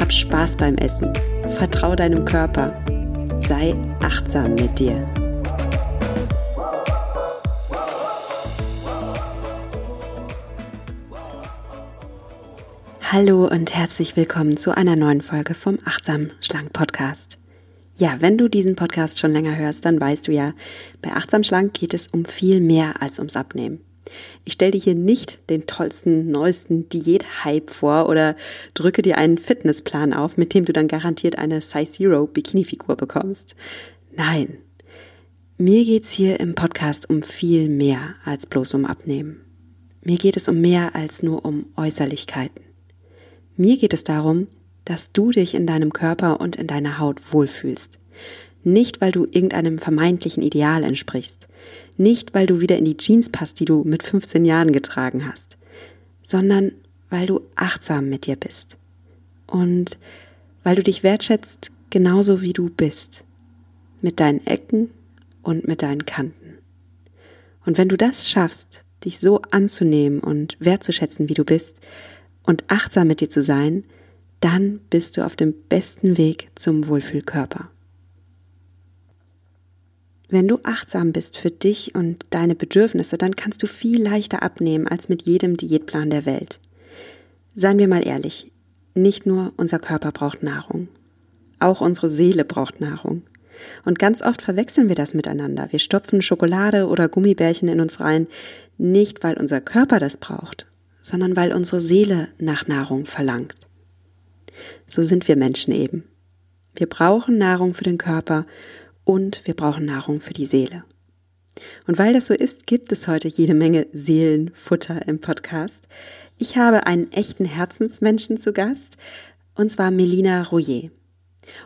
Hab Spaß beim Essen, vertrau deinem Körper, sei achtsam mit dir. Hallo und herzlich willkommen zu einer neuen Folge vom Achtsam Schlank Podcast. Ja, wenn du diesen Podcast schon länger hörst, dann weißt du ja, bei Achtsam Schlank geht es um viel mehr als ums Abnehmen. Ich stelle dir hier nicht den tollsten, neuesten Diät-Hype vor oder drücke dir einen Fitnessplan auf, mit dem du dann garantiert eine Size Zero Bikini-Figur bekommst. Nein. Mir geht's hier im Podcast um viel mehr als bloß um Abnehmen. Mir geht es um mehr als nur um Äußerlichkeiten. Mir geht es darum, dass du dich in deinem Körper und in deiner Haut wohlfühlst. Nicht, weil du irgendeinem vermeintlichen Ideal entsprichst. Nicht, weil du wieder in die Jeans passt, die du mit 15 Jahren getragen hast. Sondern weil du achtsam mit dir bist. Und weil du dich wertschätzt, genauso wie du bist. Mit deinen Ecken und mit deinen Kanten. Und wenn du das schaffst, dich so anzunehmen und wertzuschätzen, wie du bist, und achtsam mit dir zu sein, dann bist du auf dem besten Weg zum Wohlfühlkörper. Wenn du achtsam bist für dich und deine Bedürfnisse, dann kannst du viel leichter abnehmen als mit jedem Diätplan der Welt. Seien wir mal ehrlich, nicht nur unser Körper braucht Nahrung, auch unsere Seele braucht Nahrung. Und ganz oft verwechseln wir das miteinander. Wir stopfen Schokolade oder Gummibärchen in uns rein, nicht weil unser Körper das braucht, sondern weil unsere Seele nach Nahrung verlangt. So sind wir Menschen eben. Wir brauchen Nahrung für den Körper und wir brauchen Nahrung für die Seele. Und weil das so ist, gibt es heute jede Menge Seelenfutter im Podcast. Ich habe einen echten Herzensmenschen zu Gast, und zwar Melina Rouillet.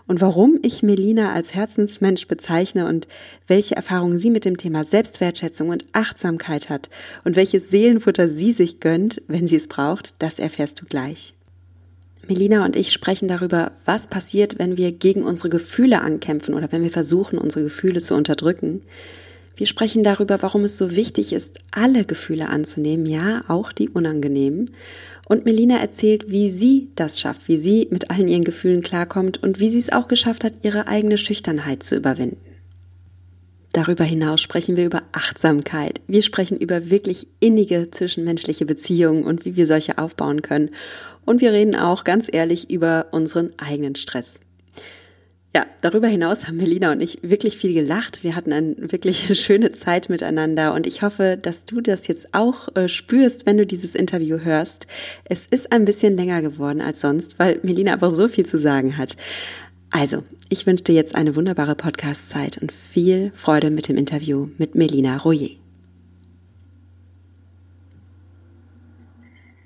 Und warum ich Melina als Herzensmensch bezeichne und welche Erfahrungen sie mit dem Thema Selbstwertschätzung und Achtsamkeit hat und welches Seelenfutter sie sich gönnt, wenn sie es braucht, das erfährst du gleich. Melina und ich sprechen darüber, was passiert, wenn wir gegen unsere Gefühle ankämpfen oder wenn wir versuchen, unsere Gefühle zu unterdrücken. Wir sprechen darüber, warum es so wichtig ist, alle Gefühle anzunehmen, ja, auch die unangenehmen. Und Melina erzählt, wie sie das schafft, wie sie mit allen ihren Gefühlen klarkommt und wie sie es auch geschafft hat, ihre eigene Schüchternheit zu überwinden. Darüber hinaus sprechen wir über Achtsamkeit. Wir sprechen über wirklich innige zwischenmenschliche Beziehungen und wie wir solche aufbauen können. Und wir reden auch ganz ehrlich über unseren eigenen Stress. Ja, darüber hinaus haben Melina und ich wirklich viel gelacht. Wir hatten eine wirklich schöne Zeit miteinander und ich hoffe, dass du das jetzt auch äh, spürst, wenn du dieses Interview hörst. Es ist ein bisschen länger geworden als sonst, weil Melina einfach so viel zu sagen hat. Also, ich wünsche dir jetzt eine wunderbare Podcast-Zeit und viel Freude mit dem Interview mit Melina Royer.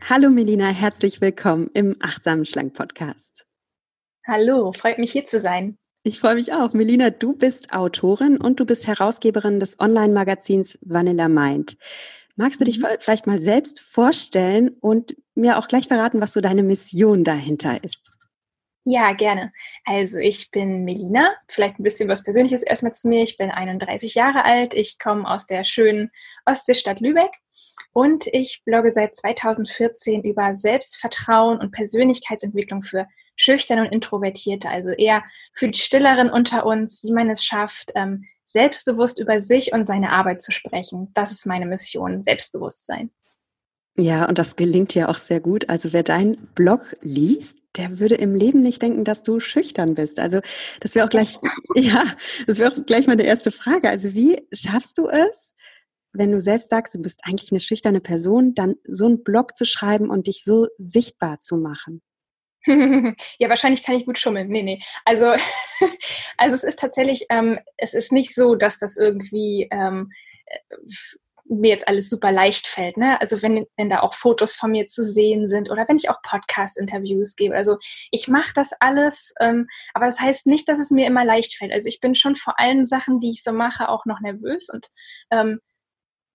Hallo Melina, herzlich willkommen im Achtsamen Schlank Podcast. Hallo, freut mich hier zu sein. Ich freue mich auch. Melina, du bist Autorin und du bist Herausgeberin des Online-Magazins Vanilla Mind. Magst du dich mhm. vielleicht mal selbst vorstellen und mir auch gleich verraten, was so deine Mission dahinter ist? Ja, gerne. Also ich bin Melina. Vielleicht ein bisschen was Persönliches erstmal zu mir. Ich bin 31 Jahre alt. Ich komme aus der schönen Ostseestadt Lübeck und ich blogge seit 2014 über Selbstvertrauen und Persönlichkeitsentwicklung für Schüchterne und Introvertierte, also eher für die Stilleren unter uns, wie man es schafft, ähm, selbstbewusst über sich und seine Arbeit zu sprechen. Das ist meine Mission, Selbstbewusstsein. Ja, und das gelingt ja auch sehr gut. Also wer deinen Blog liest, der würde im Leben nicht denken, dass du schüchtern bist. Also das wäre auch gleich, ja, das wäre auch gleich meine erste Frage. Also wie schaffst du es, wenn du selbst sagst, du bist eigentlich eine schüchterne Person, dann so einen Blog zu schreiben und dich so sichtbar zu machen? ja, wahrscheinlich kann ich gut schummeln. Nee, nee. Also, also es ist tatsächlich, ähm, es ist nicht so, dass das irgendwie ähm, mir jetzt alles super leicht fällt. Ne? Also wenn, wenn da auch Fotos von mir zu sehen sind oder wenn ich auch Podcast-Interviews gebe. Also ich mache das alles, ähm, aber das heißt nicht, dass es mir immer leicht fällt. Also ich bin schon vor allen Sachen, die ich so mache, auch noch nervös und ähm,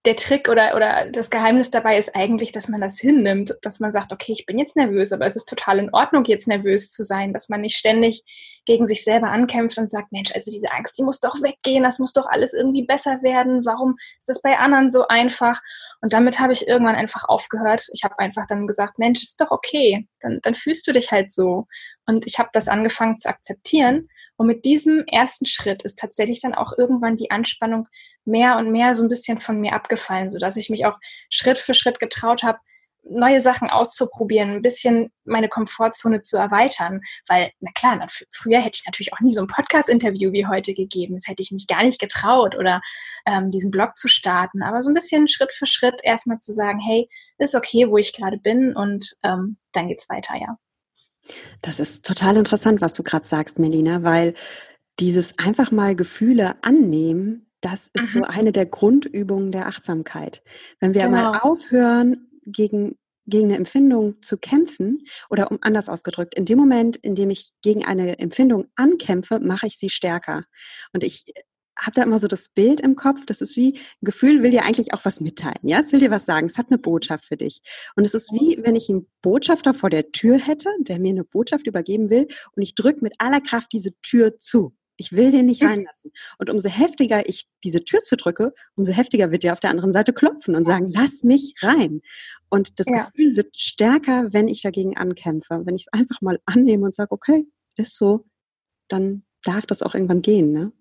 der Trick oder, oder das Geheimnis dabei ist eigentlich, dass man das hinnimmt, dass man sagt, okay, ich bin jetzt nervös, aber es ist total in Ordnung, jetzt nervös zu sein, dass man nicht ständig gegen sich selber ankämpft und sagt, Mensch, also diese Angst, die muss doch weggehen, das muss doch alles irgendwie besser werden, warum ist das bei anderen so einfach? Und damit habe ich irgendwann einfach aufgehört. Ich habe einfach dann gesagt, Mensch, ist doch okay, dann, dann fühlst du dich halt so. Und ich habe das angefangen zu akzeptieren. Und mit diesem ersten Schritt ist tatsächlich dann auch irgendwann die Anspannung mehr und mehr so ein bisschen von mir abgefallen, sodass ich mich auch Schritt für Schritt getraut habe, neue Sachen auszuprobieren, ein bisschen meine Komfortzone zu erweitern. Weil, na klar, früher hätte ich natürlich auch nie so ein Podcast-Interview wie heute gegeben. Das hätte ich mich gar nicht getraut oder ähm, diesen Blog zu starten. Aber so ein bisschen Schritt für Schritt erstmal zu sagen, hey, ist okay, wo ich gerade bin und ähm, dann geht's weiter, ja. Das ist total interessant, was du gerade sagst, Melina, weil dieses einfach mal Gefühle annehmen, das ist mhm. so eine der Grundübungen der Achtsamkeit. Wenn wir genau. mal aufhören, gegen, gegen eine Empfindung zu kämpfen, oder um anders ausgedrückt, in dem Moment, in dem ich gegen eine Empfindung ankämpfe, mache ich sie stärker. Und ich habe da immer so das Bild im Kopf, das ist wie, ein Gefühl will dir eigentlich auch was mitteilen, ja, es will dir was sagen, es hat eine Botschaft für dich. Und es ist wie, wenn ich einen Botschafter vor der Tür hätte, der mir eine Botschaft übergeben will und ich drücke mit aller Kraft diese Tür zu. Ich will den nicht reinlassen. Und umso heftiger ich diese Tür zu drücke, umso heftiger wird der auf der anderen Seite klopfen und sagen, lass mich rein. Und das ja. Gefühl wird stärker, wenn ich dagegen ankämpfe. Wenn ich es einfach mal annehme und sage, okay, ist so, dann darf das auch irgendwann gehen, ne?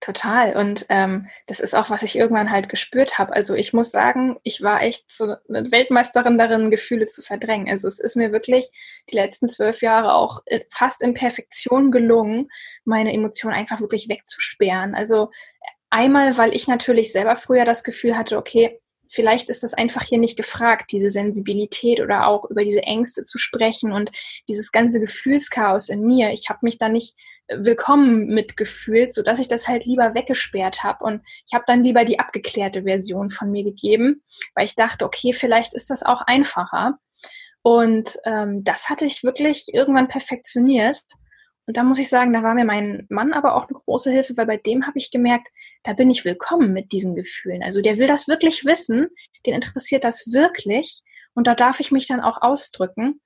Total. Und ähm, das ist auch, was ich irgendwann halt gespürt habe. Also ich muss sagen, ich war echt so eine Weltmeisterin darin, Gefühle zu verdrängen. Also es ist mir wirklich die letzten zwölf Jahre auch äh, fast in Perfektion gelungen, meine Emotionen einfach wirklich wegzusperren. Also einmal, weil ich natürlich selber früher das Gefühl hatte, okay, vielleicht ist das einfach hier nicht gefragt, diese Sensibilität oder auch über diese Ängste zu sprechen und dieses ganze Gefühlschaos in mir. Ich habe mich da nicht willkommen mitgefühlt, so dass ich das halt lieber weggesperrt habe und ich habe dann lieber die abgeklärte Version von mir gegeben, weil ich dachte, okay, vielleicht ist das auch einfacher. Und ähm, das hatte ich wirklich irgendwann perfektioniert. Und da muss ich sagen, da war mir mein Mann aber auch eine große Hilfe, weil bei dem habe ich gemerkt, da bin ich willkommen mit diesen Gefühlen. Also der will das wirklich wissen, den interessiert das wirklich und da darf ich mich dann auch ausdrücken.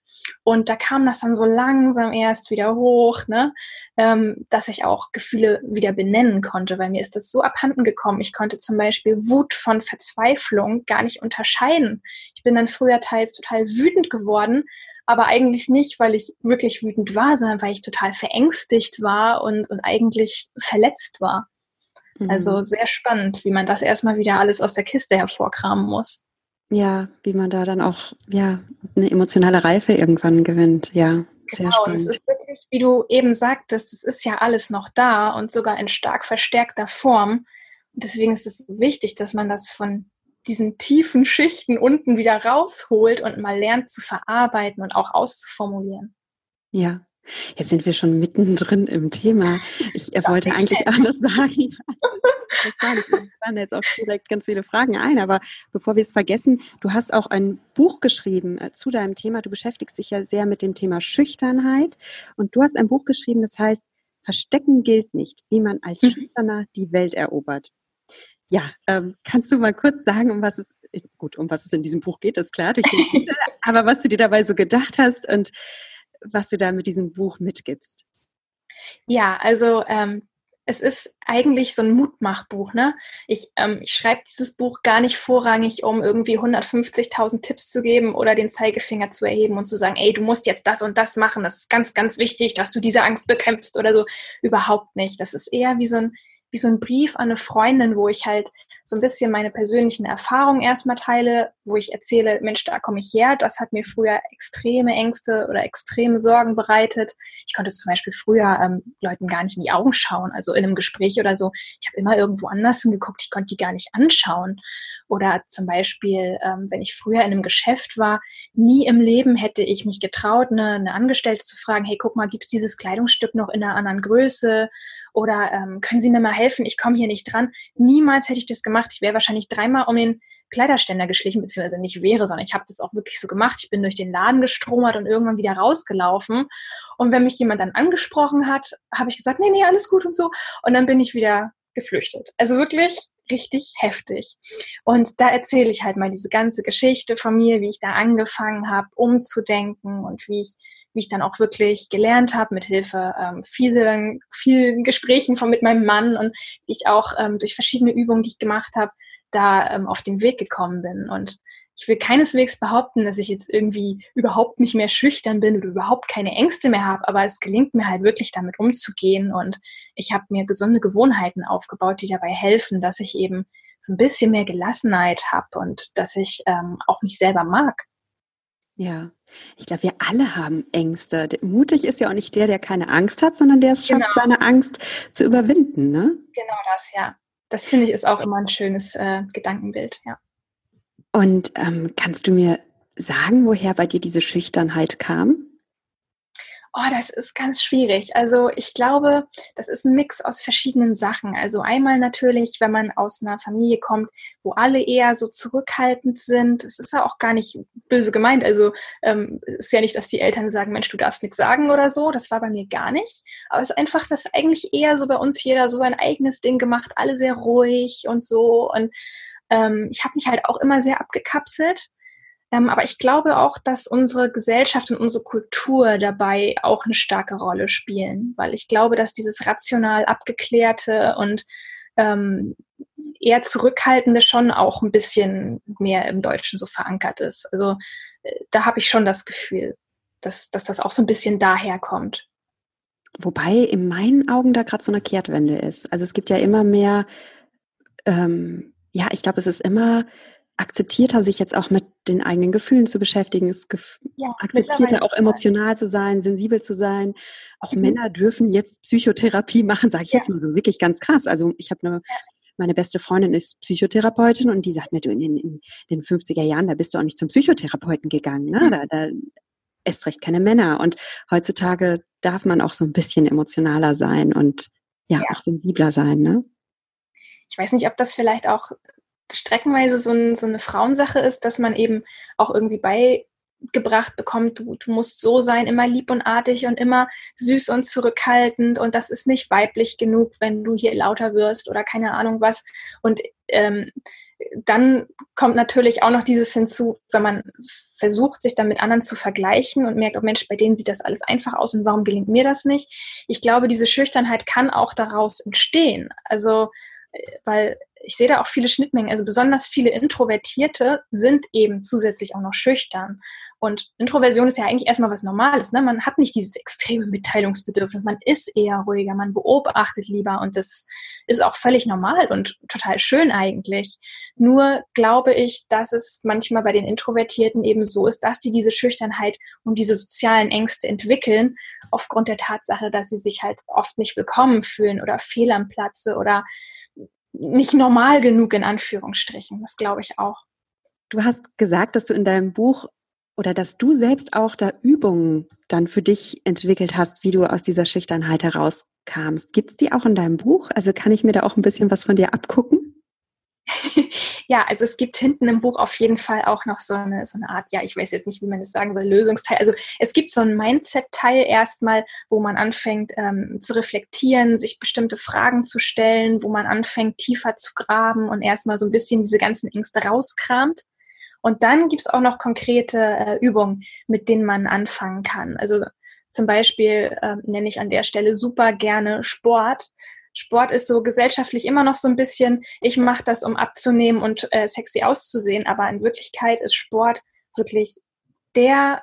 Und da kam das dann so langsam erst wieder hoch, ne? Ähm, dass ich auch Gefühle wieder benennen konnte, weil mir ist das so abhanden gekommen. Ich konnte zum Beispiel Wut von Verzweiflung gar nicht unterscheiden. Ich bin dann früher teils total wütend geworden, aber eigentlich nicht, weil ich wirklich wütend war, sondern weil ich total verängstigt war und, und eigentlich verletzt war. Mhm. Also sehr spannend, wie man das erstmal wieder alles aus der Kiste hervorkramen muss. Ja, wie man da dann auch ja eine emotionale Reife irgendwann gewinnt. Ja, sehr genau, spannend. Es ist wirklich, wie du eben sagtest, es ist ja alles noch da und sogar in stark verstärkter Form. deswegen ist es wichtig, dass man das von diesen tiefen Schichten unten wieder rausholt und mal lernt zu verarbeiten und auch auszuformulieren. Ja, Jetzt sind wir schon mittendrin im Thema. Ich das wollte eigentlich alles sagen. Ich fallen jetzt auch direkt ganz viele Fragen ein, aber bevor wir es vergessen, du hast auch ein Buch geschrieben äh, zu deinem Thema. Du beschäftigst dich ja sehr mit dem Thema Schüchternheit und du hast ein Buch geschrieben, das heißt Verstecken gilt nicht, wie man als mhm. Schüchterner die Welt erobert. Ja, ähm, kannst du mal kurz sagen, um was es, gut, um was es in diesem Buch geht, ist klar durch den Titel, aber was du dir dabei so gedacht hast und was du da mit diesem Buch mitgibst. Ja, also ähm, es ist eigentlich so ein Mutmachbuch. Ne? Ich, ähm, ich schreibe dieses Buch gar nicht vorrangig, um irgendwie 150.000 Tipps zu geben oder den Zeigefinger zu erheben und zu sagen, ey, du musst jetzt das und das machen. Das ist ganz, ganz wichtig, dass du diese Angst bekämpfst oder so. Überhaupt nicht. Das ist eher wie so ein, wie so ein Brief an eine Freundin, wo ich halt so ein bisschen meine persönlichen Erfahrungen erstmal teile, wo ich erzähle, Mensch, da komme ich her, das hat mir früher extreme Ängste oder extreme Sorgen bereitet. Ich konnte zum Beispiel früher ähm, Leuten gar nicht in die Augen schauen, also in einem Gespräch oder so. Ich habe immer irgendwo anders hingeguckt, ich konnte die gar nicht anschauen. Oder zum Beispiel, ähm, wenn ich früher in einem Geschäft war, nie im Leben hätte ich mich getraut, eine, eine Angestellte zu fragen, hey, guck mal, gibt's dieses Kleidungsstück noch in einer anderen Größe? Oder ähm, können Sie mir mal helfen? Ich komme hier nicht dran. Niemals hätte ich das gemacht. Ich wäre wahrscheinlich dreimal um den Kleiderständer geschlichen, beziehungsweise nicht wäre, sondern ich habe das auch wirklich so gemacht. Ich bin durch den Laden gestromert und irgendwann wieder rausgelaufen. Und wenn mich jemand dann angesprochen hat, habe ich gesagt, nee, nee, alles gut und so. Und dann bin ich wieder geflüchtet. Also wirklich richtig heftig. Und da erzähle ich halt mal diese ganze Geschichte von mir, wie ich da angefangen habe, umzudenken und wie ich wie ich dann auch wirklich gelernt habe, mit Hilfe ähm, vielen, vielen Gesprächen von mit meinem Mann und wie ich auch ähm, durch verschiedene Übungen, die ich gemacht habe, da ähm, auf den Weg gekommen bin. Und ich will keineswegs behaupten, dass ich jetzt irgendwie überhaupt nicht mehr schüchtern bin oder überhaupt keine Ängste mehr habe, aber es gelingt mir halt wirklich damit umzugehen und ich habe mir gesunde Gewohnheiten aufgebaut, die dabei helfen, dass ich eben so ein bisschen mehr Gelassenheit habe und dass ich ähm, auch mich selber mag. Ja, ich glaube, wir alle haben Ängste. Mutig ist ja auch nicht der, der keine Angst hat, sondern der es schafft, genau. seine Angst zu überwinden, ne? Genau das, ja. Das finde ich ist auch immer ein schönes äh, Gedankenbild, ja. Und ähm, kannst du mir sagen, woher bei dir diese Schüchternheit kam? Oh, das ist ganz schwierig. Also ich glaube, das ist ein Mix aus verschiedenen Sachen. Also einmal natürlich, wenn man aus einer Familie kommt, wo alle eher so zurückhaltend sind. Es ist ja auch gar nicht böse gemeint. Also ähm, ist ja nicht, dass die Eltern sagen, Mensch, du darfst nichts sagen oder so. Das war bei mir gar nicht. Aber es ist einfach, dass eigentlich eher so bei uns jeder so sein eigenes Ding gemacht, alle sehr ruhig und so. Und ähm, ich habe mich halt auch immer sehr abgekapselt ähm, aber ich glaube auch, dass unsere Gesellschaft und unsere Kultur dabei auch eine starke Rolle spielen, weil ich glaube, dass dieses rational abgeklärte und ähm, eher zurückhaltende schon auch ein bisschen mehr im Deutschen so verankert ist. Also äh, da habe ich schon das Gefühl, dass, dass das auch so ein bisschen daher kommt. Wobei in meinen Augen da gerade so eine Kehrtwende ist. Also es gibt ja immer mehr, ähm, ja, ich glaube, es ist immer akzeptierter, sich jetzt auch mit den eigenen Gefühlen zu beschäftigen, es ja, akzeptierter auch emotional zu sein, sensibel zu sein. Auch mhm. Männer dürfen jetzt Psychotherapie machen, sage ich ja. jetzt mal so, wirklich ganz krass. Also ich habe eine meine beste Freundin ist Psychotherapeutin und die sagt mir, du in den, in den 50er Jahren, da bist du auch nicht zum Psychotherapeuten gegangen, ne? Da, da erst recht keine Männer. Und heutzutage darf man auch so ein bisschen emotionaler sein und ja, ja. auch sensibler sein, ne? Ich weiß nicht, ob das vielleicht auch streckenweise so, ein, so eine Frauensache ist, dass man eben auch irgendwie beigebracht bekommt, du, du musst so sein, immer lieb und artig und immer süß und zurückhaltend und das ist nicht weiblich genug, wenn du hier lauter wirst oder keine Ahnung was. Und ähm, dann kommt natürlich auch noch dieses hinzu, wenn man versucht, sich dann mit anderen zu vergleichen und merkt, oh Mensch, bei denen sieht das alles einfach aus und warum gelingt mir das nicht? Ich glaube, diese Schüchternheit kann auch daraus entstehen. Also, weil ich sehe da auch viele Schnittmengen. Also besonders viele Introvertierte sind eben zusätzlich auch noch schüchtern. Und Introversion ist ja eigentlich erstmal was Normales. Ne? Man hat nicht dieses extreme Mitteilungsbedürfnis. Man ist eher ruhiger, man beobachtet lieber und das ist auch völlig normal und total schön eigentlich. Nur glaube ich, dass es manchmal bei den Introvertierten eben so ist, dass die diese Schüchternheit und diese sozialen Ängste entwickeln, aufgrund der Tatsache, dass sie sich halt oft nicht willkommen fühlen oder fehl am Platze oder nicht normal genug in Anführungsstrichen. Das glaube ich auch. Du hast gesagt, dass du in deinem Buch oder dass du selbst auch da Übungen dann für dich entwickelt hast, wie du aus dieser Schüchternheit herauskamst. Gibt es die auch in deinem Buch? Also kann ich mir da auch ein bisschen was von dir abgucken? ja, also es gibt hinten im Buch auf jeden Fall auch noch so eine, so eine Art, ja, ich weiß jetzt nicht, wie man das sagen soll, Lösungsteil. Also es gibt so ein Mindset-Teil erstmal, wo man anfängt ähm, zu reflektieren, sich bestimmte Fragen zu stellen, wo man anfängt tiefer zu graben und erstmal so ein bisschen diese ganzen Ängste rauskramt. Und dann gibt es auch noch konkrete äh, Übungen, mit denen man anfangen kann. Also zum Beispiel äh, nenne ich an der Stelle super gerne Sport, Sport ist so gesellschaftlich immer noch so ein bisschen, ich mache das, um abzunehmen und äh, sexy auszusehen, aber in Wirklichkeit ist Sport wirklich der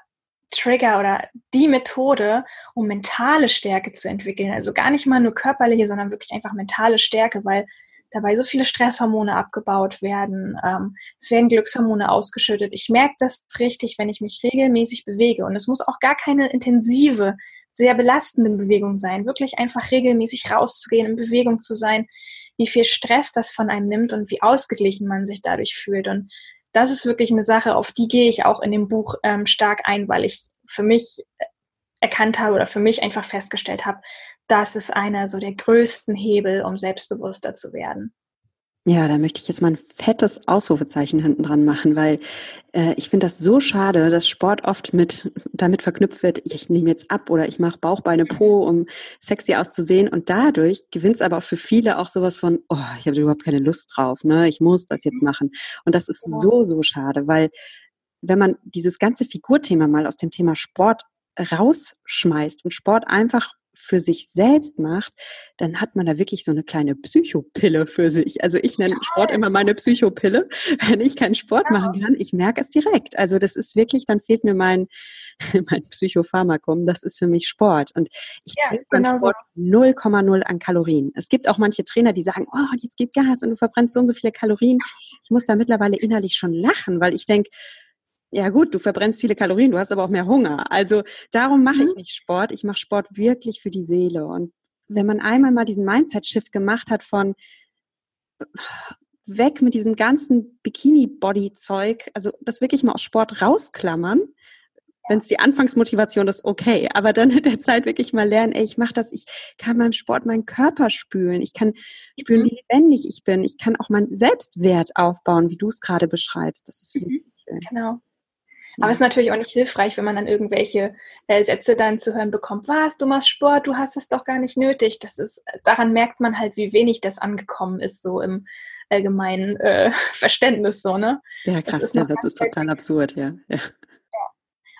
Trigger oder die Methode, um mentale Stärke zu entwickeln. Also gar nicht mal nur körperliche, sondern wirklich einfach mentale Stärke, weil dabei so viele Stresshormone abgebaut werden. Ähm, es werden Glückshormone ausgeschüttet. Ich merke das richtig, wenn ich mich regelmäßig bewege. Und es muss auch gar keine intensive sehr belastende Bewegung sein, wirklich einfach regelmäßig rauszugehen, in Bewegung zu sein. wie viel Stress das von einem nimmt und wie ausgeglichen man sich dadurch fühlt. Und das ist wirklich eine Sache, auf die gehe ich auch in dem Buch ähm, stark ein, weil ich für mich erkannt habe oder für mich einfach festgestellt habe, das ist einer so der größten Hebel, um selbstbewusster zu werden. Ja, da möchte ich jetzt mal ein fettes Ausrufezeichen hinten dran machen, weil äh, ich finde das so schade, dass Sport oft mit damit verknüpft wird, ich nehme jetzt ab oder ich mache Bauchbeine Po, um sexy auszusehen. Und dadurch gewinnt es aber auch für viele auch sowas von, oh, ich habe überhaupt keine Lust drauf, ne? Ich muss das jetzt machen. Und das ist so, so schade, weil wenn man dieses ganze Figurthema mal aus dem Thema Sport rausschmeißt und Sport einfach für sich selbst macht, dann hat man da wirklich so eine kleine Psychopille für sich. Also ich nenne Sport immer meine Psychopille. Wenn ich keinen Sport machen kann, ich merke es direkt. Also das ist wirklich, dann fehlt mir mein, mein Psychopharmakum. Das ist für mich Sport. Und ich ja, denke beim genau Sport 0,0 an Kalorien. Es gibt auch manche Trainer, die sagen, oh, jetzt gib Gas und du verbrennst so und so viele Kalorien. Ich muss da mittlerweile innerlich schon lachen, weil ich denke, ja gut, du verbrennst viele Kalorien, du hast aber auch mehr Hunger. Also darum mache ich mhm. nicht Sport. Ich mache Sport wirklich für die Seele. Und wenn man einmal mal diesen Mindset-Shift gemacht hat von weg mit diesem ganzen Bikini-Body-Zeug, also das wirklich mal aus Sport rausklammern, wenn es die Anfangsmotivation ist, okay. Aber dann in der Zeit wirklich mal lernen, ey, ich mache das, ich kann beim Sport meinen Körper spülen, ich kann spüren, mhm. wie lebendig ich bin, ich kann auch meinen Selbstwert aufbauen, wie du es gerade beschreibst. Das ist mhm. schön. Genau. Aber es ist natürlich auch nicht hilfreich, wenn man dann irgendwelche äh, Sätze dann zu hören bekommt, was, du machst Sport, du hast es doch gar nicht nötig. Das ist, daran merkt man halt, wie wenig das angekommen ist, so im allgemeinen äh, Verständnis, so, ne? Ja, krass, der Satz ist total absurd, ja. ja.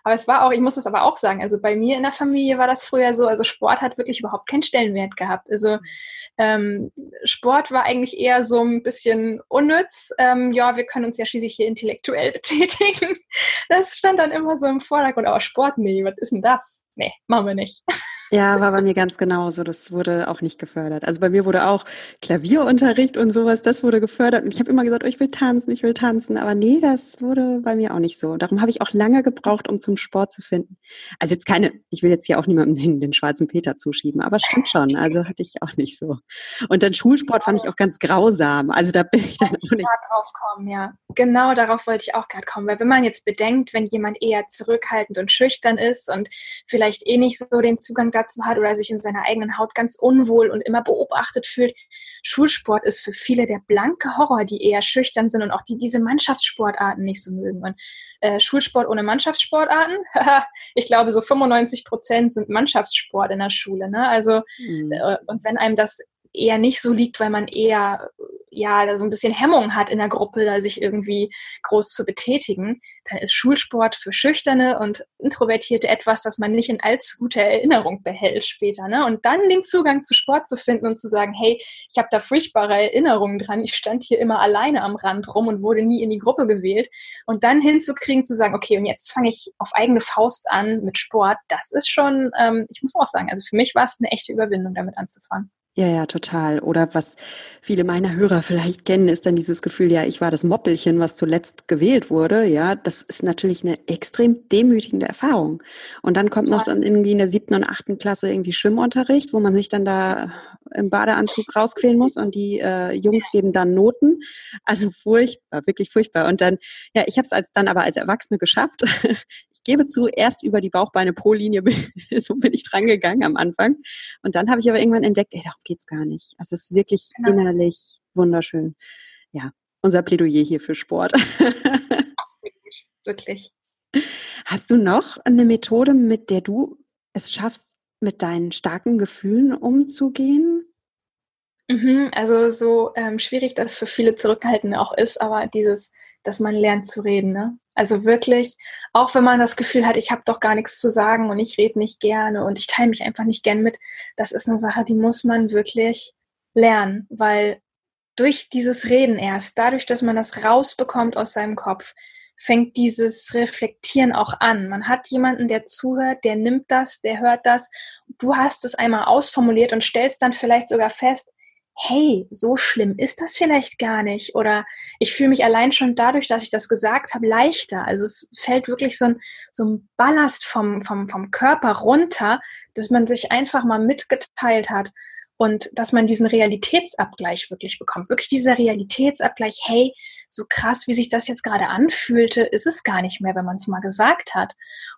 Aber es war auch, ich muss es aber auch sagen, also bei mir in der Familie war das früher so, also Sport hat wirklich überhaupt keinen Stellenwert gehabt. Also ähm, Sport war eigentlich eher so ein bisschen unnütz. Ähm, ja, wir können uns ja schließlich hier intellektuell betätigen. Das stand dann immer so im Vordergrund. Aber Sport, nee, was ist denn das? Nee, machen wir nicht. Ja, war bei mir ganz genauso. Das wurde auch nicht gefördert. Also bei mir wurde auch Klavierunterricht und sowas, das wurde gefördert. Und ich habe immer gesagt, oh, ich will tanzen, ich will tanzen. Aber nee, das wurde bei mir auch nicht so. Darum habe ich auch lange gebraucht, um zum Sport zu finden. Also jetzt keine, ich will jetzt hier auch niemandem den, den schwarzen Peter zuschieben, aber stimmt schon. Also hatte ich auch nicht so. Und dann Schulsport fand ich auch ganz grausam. Also da bin ich dann auch nicht. Drauf kommen, ja. Genau darauf wollte ich auch gerade kommen. Weil wenn man jetzt bedenkt, wenn jemand eher zurückhaltend und schüchtern ist und vielleicht eh nicht so den Zugang dazu hat oder sich in seiner eigenen Haut ganz unwohl und immer beobachtet fühlt. Schulsport ist für viele der blanke Horror, die eher schüchtern sind und auch die diese Mannschaftssportarten nicht so mögen. Und äh, Schulsport ohne Mannschaftssportarten, ich glaube, so 95 Prozent sind Mannschaftssport in der Schule. Ne? Also, mhm. äh, und wenn einem das eher nicht so liegt, weil man eher ja so ein bisschen Hemmung hat in der Gruppe, da sich irgendwie groß zu betätigen, dann ist Schulsport für Schüchterne und Introvertierte etwas, das man nicht in allzu guter Erinnerung behält später. Ne? Und dann den Zugang zu Sport zu finden und zu sagen, hey, ich habe da furchtbare Erinnerungen dran, ich stand hier immer alleine am Rand rum und wurde nie in die Gruppe gewählt. Und dann hinzukriegen, zu sagen, okay, und jetzt fange ich auf eigene Faust an mit Sport, das ist schon, ähm, ich muss auch sagen, also für mich war es eine echte Überwindung, damit anzufangen. Ja, ja, total. Oder was viele meiner Hörer vielleicht kennen, ist dann dieses Gefühl, ja, ich war das Moppelchen, was zuletzt gewählt wurde. Ja, das ist natürlich eine extrem demütigende Erfahrung. Und dann kommt noch dann irgendwie in der siebten und achten Klasse irgendwie Schwimmunterricht, wo man sich dann da im Badeanzug rausquälen muss und die äh, Jungs geben dann Noten. Also furchtbar, wirklich furchtbar. Und dann, ja, ich habe es als dann aber als Erwachsene geschafft. ich gebe zu, erst über die Bauchbeine-Po-Linie so bin ich drangegangen am Anfang. Und dann habe ich aber irgendwann entdeckt, ey, darum geht's gar nicht. Also es ist wirklich genau. innerlich wunderschön. Ja, unser Plädoyer hier für Sport. Absolut, wirklich. Hast du noch eine Methode, mit der du es schaffst, mit deinen starken Gefühlen umzugehen? Mhm, also so ähm, schwierig das für viele Zurückhaltende auch ist, aber dieses, dass man lernt zu reden. Ne? Also wirklich, auch wenn man das Gefühl hat, ich habe doch gar nichts zu sagen und ich rede nicht gerne und ich teile mich einfach nicht gern mit, das ist eine Sache, die muss man wirklich lernen, weil durch dieses Reden erst, dadurch, dass man das rausbekommt aus seinem Kopf, fängt dieses Reflektieren auch an. Man hat jemanden, der zuhört, der nimmt das, der hört das. Du hast es einmal ausformuliert und stellst dann vielleicht sogar fest, hey, so schlimm ist das vielleicht gar nicht. Oder ich fühle mich allein schon dadurch, dass ich das gesagt habe, leichter. Also es fällt wirklich so ein, so ein Ballast vom, vom, vom Körper runter, dass man sich einfach mal mitgeteilt hat. und dass man diesen Realitätsabgleich wirklich bekommt. Wirklich dieser Realitätsabgleich, hey, so krass, wie sich das jetzt gerade anfühlte, ist es gar nicht mehr, wenn man es mal gesagt hat.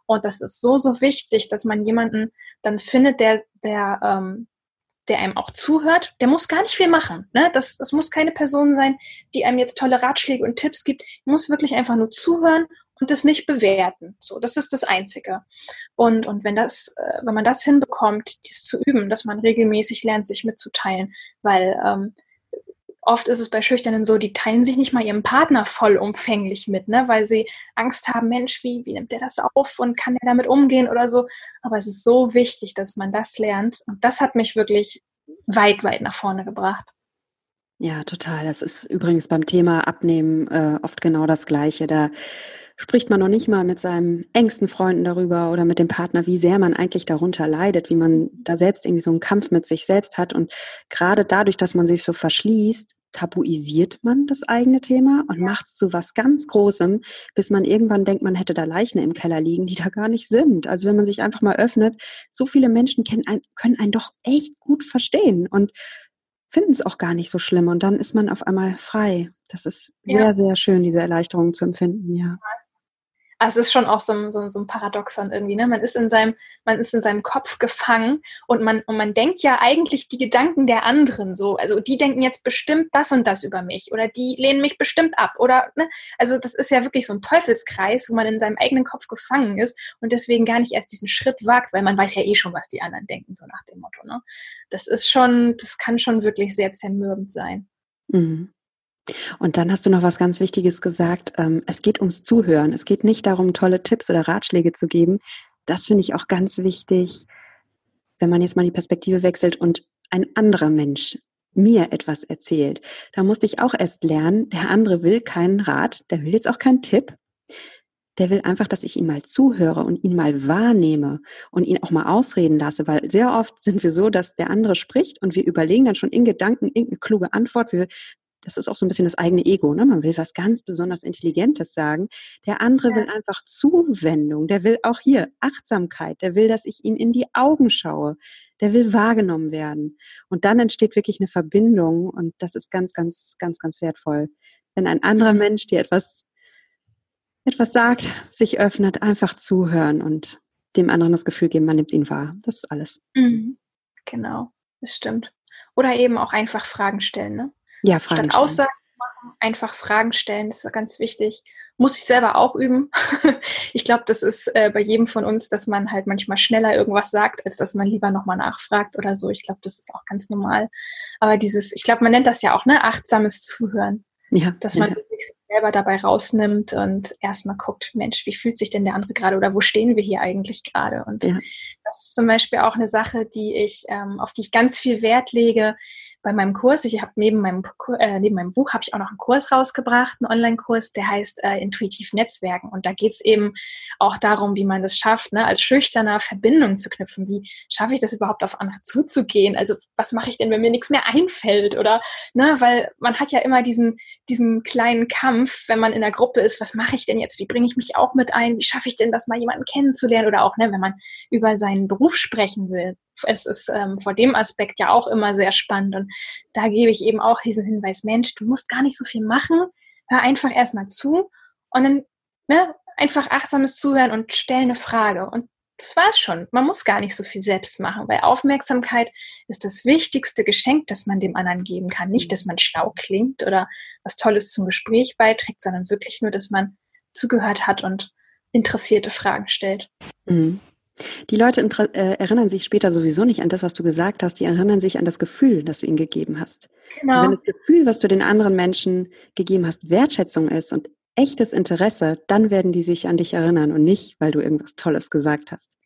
Und das ist so, so wichtig, dass man jemanden dann findet, der, der, ähm, der einem auch zuhört. Der muss gar nicht viel machen. Ne? Das, das muss keine Person sein, die einem jetzt tolle Ratschläge und Tipps gibt. muss wirklich einfach nur zuhören und das nicht bewerten. So, das ist das Einzige. Und, und wenn das, äh, wenn man das hinbekommt, dies zu üben, dass man regelmäßig lernt, sich mitzuteilen, weil ähm, oft ist es bei Schüchternen so, die teilen sich nicht mal ihrem Partner vollumfänglich mit, ne, weil sie Angst haben, Mensch, wie, wie nimmt der das auf und kann der damit umgehen oder so. Aber es ist so wichtig, dass man das lernt. Und das hat mich wirklich weit, weit nach vorne gebracht. Ja, total. Das ist übrigens beim Thema Abnehmen äh, oft genau das Gleiche. Da spricht man noch nicht mal mit seinem engsten Freunden darüber oder mit dem Partner, wie sehr man eigentlich darunter leidet, wie man da selbst irgendwie so einen Kampf mit sich selbst hat. Und gerade dadurch, dass man sich so verschließt, tabuisiert man das eigene Thema und macht es zu was ganz Großem, bis man irgendwann denkt, man hätte da Leichen im Keller liegen, die da gar nicht sind. Also wenn man sich einfach mal öffnet, so viele Menschen können einen, können einen doch echt gut verstehen und finden es auch gar nicht so schlimm und dann ist man auf einmal frei. Das ist sehr, ja. sehr schön, diese Erleichterung zu empfinden, ja. Also es ist schon auch so ein, so, so ein Paradoxon irgendwie. Ne? Man ist in seinem, man ist in seinem Kopf gefangen und man, und man denkt ja eigentlich die Gedanken der anderen so. Also die denken jetzt bestimmt das und das über mich oder die lehnen mich bestimmt ab. Oder ne? also das ist ja wirklich so ein Teufelskreis, wo man in seinem eigenen Kopf gefangen ist und deswegen gar nicht erst diesen Schritt wagt, weil man weiß ja eh schon, was die anderen denken, so nach dem Motto. Ne? Das ist schon, das kann schon wirklich sehr zermürbend sein. Mhm. Und dann hast du noch was ganz Wichtiges gesagt. Ähm, es geht ums Zuhören. Es geht nicht darum, tolle Tipps oder Ratschläge zu geben. Das finde ich auch ganz wichtig, wenn man jetzt mal die Perspektive wechselt und ein anderer Mensch mir etwas erzählt. Da musste ich auch erst lernen, der andere will keinen Rat, der will jetzt auch keinen Tipp. Der will einfach, dass ich ihm mal zuhöre und ihn mal wahrnehme und ihn auch mal ausreden lasse, weil sehr oft sind wir so, dass der andere spricht und wir überlegen dann schon in Gedanken irgendeine kluge Antwort. Wir das ist auch so ein bisschen das eigene Ego. Ne? Man will was ganz besonders Intelligentes sagen. Der andere ja. will einfach Zuwendung. Der will auch hier Achtsamkeit. Der will, dass ich ihm in die Augen schaue. Der will wahrgenommen werden. Und dann entsteht wirklich eine Verbindung. Und das ist ganz, ganz, ganz, ganz wertvoll. Wenn ein anderer mhm. Mensch dir etwas, etwas sagt, sich öffnet, einfach zuhören und dem anderen das Gefühl geben, man nimmt ihn wahr. Das ist alles. Mhm. Genau, das stimmt. Oder eben auch einfach Fragen stellen. Ne? Ja, Fragen Statt Aussagen machen, einfach Fragen stellen, das ist ganz wichtig. Muss ich selber auch üben. ich glaube, das ist äh, bei jedem von uns, dass man halt manchmal schneller irgendwas sagt, als dass man lieber nochmal nachfragt oder so. Ich glaube, das ist auch ganz normal. Aber dieses, ich glaube, man nennt das ja auch, ne, achtsames Zuhören. Ja, dass man ja. sich selber dabei rausnimmt und erstmal guckt, Mensch, wie fühlt sich denn der andere gerade oder wo stehen wir hier eigentlich gerade? Und ja. das ist zum Beispiel auch eine Sache, die ich, ähm, auf die ich ganz viel Wert lege, bei meinem Kurs, ich habe neben meinem äh, neben meinem Buch habe ich auch noch einen Kurs rausgebracht, einen Online-Kurs, der heißt äh, Intuitiv Netzwerken. Und da geht es eben auch darum, wie man das schafft, ne, als Schüchterner Verbindungen zu knüpfen. Wie schaffe ich das überhaupt auf andere zuzugehen? Also was mache ich denn, wenn mir nichts mehr einfällt? Oder ne, weil man hat ja immer diesen diesen kleinen Kampf, wenn man in der Gruppe ist. Was mache ich denn jetzt? Wie bringe ich mich auch mit ein? Wie schaffe ich denn, das mal jemanden kennenzulernen? Oder auch, ne, wenn man über seinen Beruf sprechen will es ist ähm, vor dem Aspekt ja auch immer sehr spannend. Und da gebe ich eben auch diesen Hinweis, Mensch, du musst gar nicht so viel machen. Hör einfach erstmal zu und dann ne, einfach achtsames Zuhören und stell eine Frage. Und das war's schon. Man muss gar nicht so viel selbst machen, weil Aufmerksamkeit ist das wichtigste Geschenk, das man dem anderen geben kann. Nicht, dass man schlau klingt oder was Tolles zum Gespräch beiträgt, sondern wirklich nur, dass man zugehört hat und interessierte Fragen stellt. Mhm. Die Leute äh, erinnern sich später sowieso nicht an das, was du gesagt hast. Die erinnern sich an das Gefühl, das du ihnen gegeben hast. Genau. Und wenn das Gefühl, was du den anderen Menschen gegeben hast, Wertschätzung ist und echtes Interesse, dann werden die sich an dich erinnern und nicht, weil du irgendwas Tolles gesagt hast.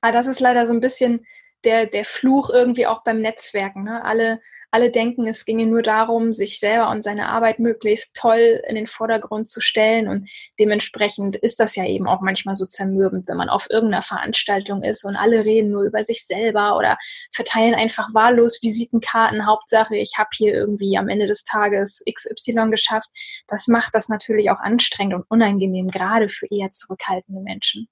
Ah, das ist leider so ein bisschen der, der Fluch irgendwie auch beim Netzwerken. Ne? Alle alle denken, es ginge nur darum, sich selber und seine Arbeit möglichst toll in den Vordergrund zu stellen. Und dementsprechend ist das ja eben auch manchmal so zermürbend, wenn man auf irgendeiner Veranstaltung ist und alle reden nur über sich selber oder verteilen einfach wahllos Visitenkarten. Hauptsache, ich habe hier irgendwie am Ende des Tages XY geschafft. Das macht das natürlich auch anstrengend und unangenehm, gerade für eher zurückhaltende Menschen.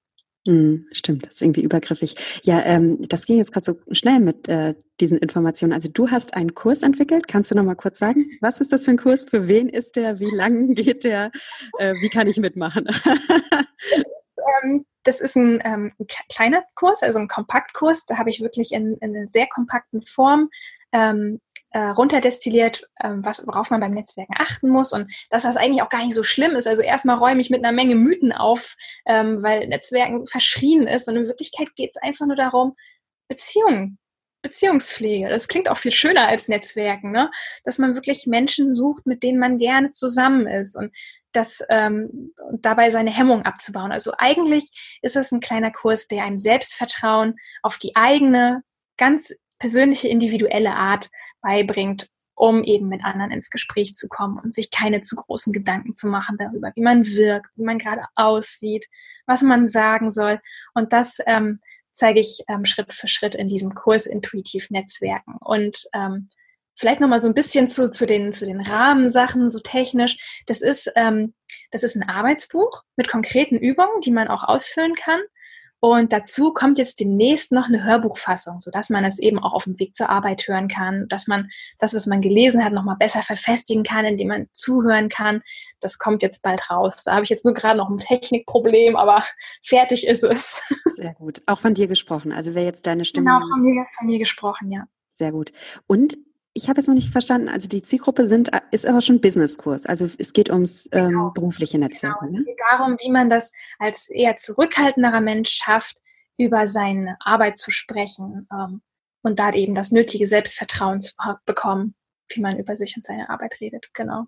Hm, stimmt, das ist irgendwie übergriffig. Ja, ähm, das ging jetzt gerade so schnell mit äh, diesen Informationen. Also du hast einen Kurs entwickelt. Kannst du noch mal kurz sagen, was ist das für ein Kurs? Für wen ist der? Wie lang geht der? Äh, wie kann ich mitmachen? das, ist, ähm, das ist ein, ähm, ein, kleiner Kurs, also ein Kompaktkurs. Da habe ich wirklich in, in einer sehr kompakten Form ähm, äh, runterdestilliert, ähm, was, worauf man beim Netzwerken achten muss und dass das eigentlich auch gar nicht so schlimm ist. Also erstmal räume ich mit einer Menge Mythen auf, ähm, weil Netzwerken so verschrien ist und in Wirklichkeit geht es einfach nur darum, Beziehungen, Beziehungspflege. Das klingt auch viel schöner als Netzwerken, ne? dass man wirklich Menschen sucht, mit denen man gerne zusammen ist und das ähm, dabei seine Hemmung abzubauen. Also eigentlich ist es ein kleiner Kurs, der einem Selbstvertrauen auf die eigene, ganz persönliche, individuelle Art beibringt, um eben mit anderen ins Gespräch zu kommen und sich keine zu großen Gedanken zu machen darüber, wie man wirkt, wie man gerade aussieht, was man sagen soll. Und das ähm, zeige ich ähm, Schritt für Schritt in diesem Kurs Intuitiv Netzwerken. Und ähm, vielleicht noch mal so ein bisschen zu, zu, den, zu den Rahmensachen, so technisch. Das ist, ähm, das ist ein Arbeitsbuch mit konkreten Übungen, die man auch ausfüllen kann. Und dazu kommt jetzt demnächst noch eine Hörbuchfassung, sodass man es eben auch auf dem Weg zur Arbeit hören kann, dass man das, was man gelesen hat, nochmal besser verfestigen kann, indem man zuhören kann. Das kommt jetzt bald raus. Da habe ich jetzt nur gerade noch ein Technikproblem, aber fertig ist es. Sehr gut. Auch von dir gesprochen. Also wer jetzt deine Stimme. Genau, von mir, von mir gesprochen, ja. Sehr gut. Und ich habe jetzt noch nicht verstanden, also die Zielgruppe sind, ist aber schon Businesskurs. Also es geht ums ähm, genau. berufliche Netzwerk. Genau. Ne? Es geht darum, wie man das als eher zurückhaltenderer Mensch schafft, über seine Arbeit zu sprechen ähm, und da eben das nötige Selbstvertrauen zu bekommen, wie man über sich und seine Arbeit redet. Genau.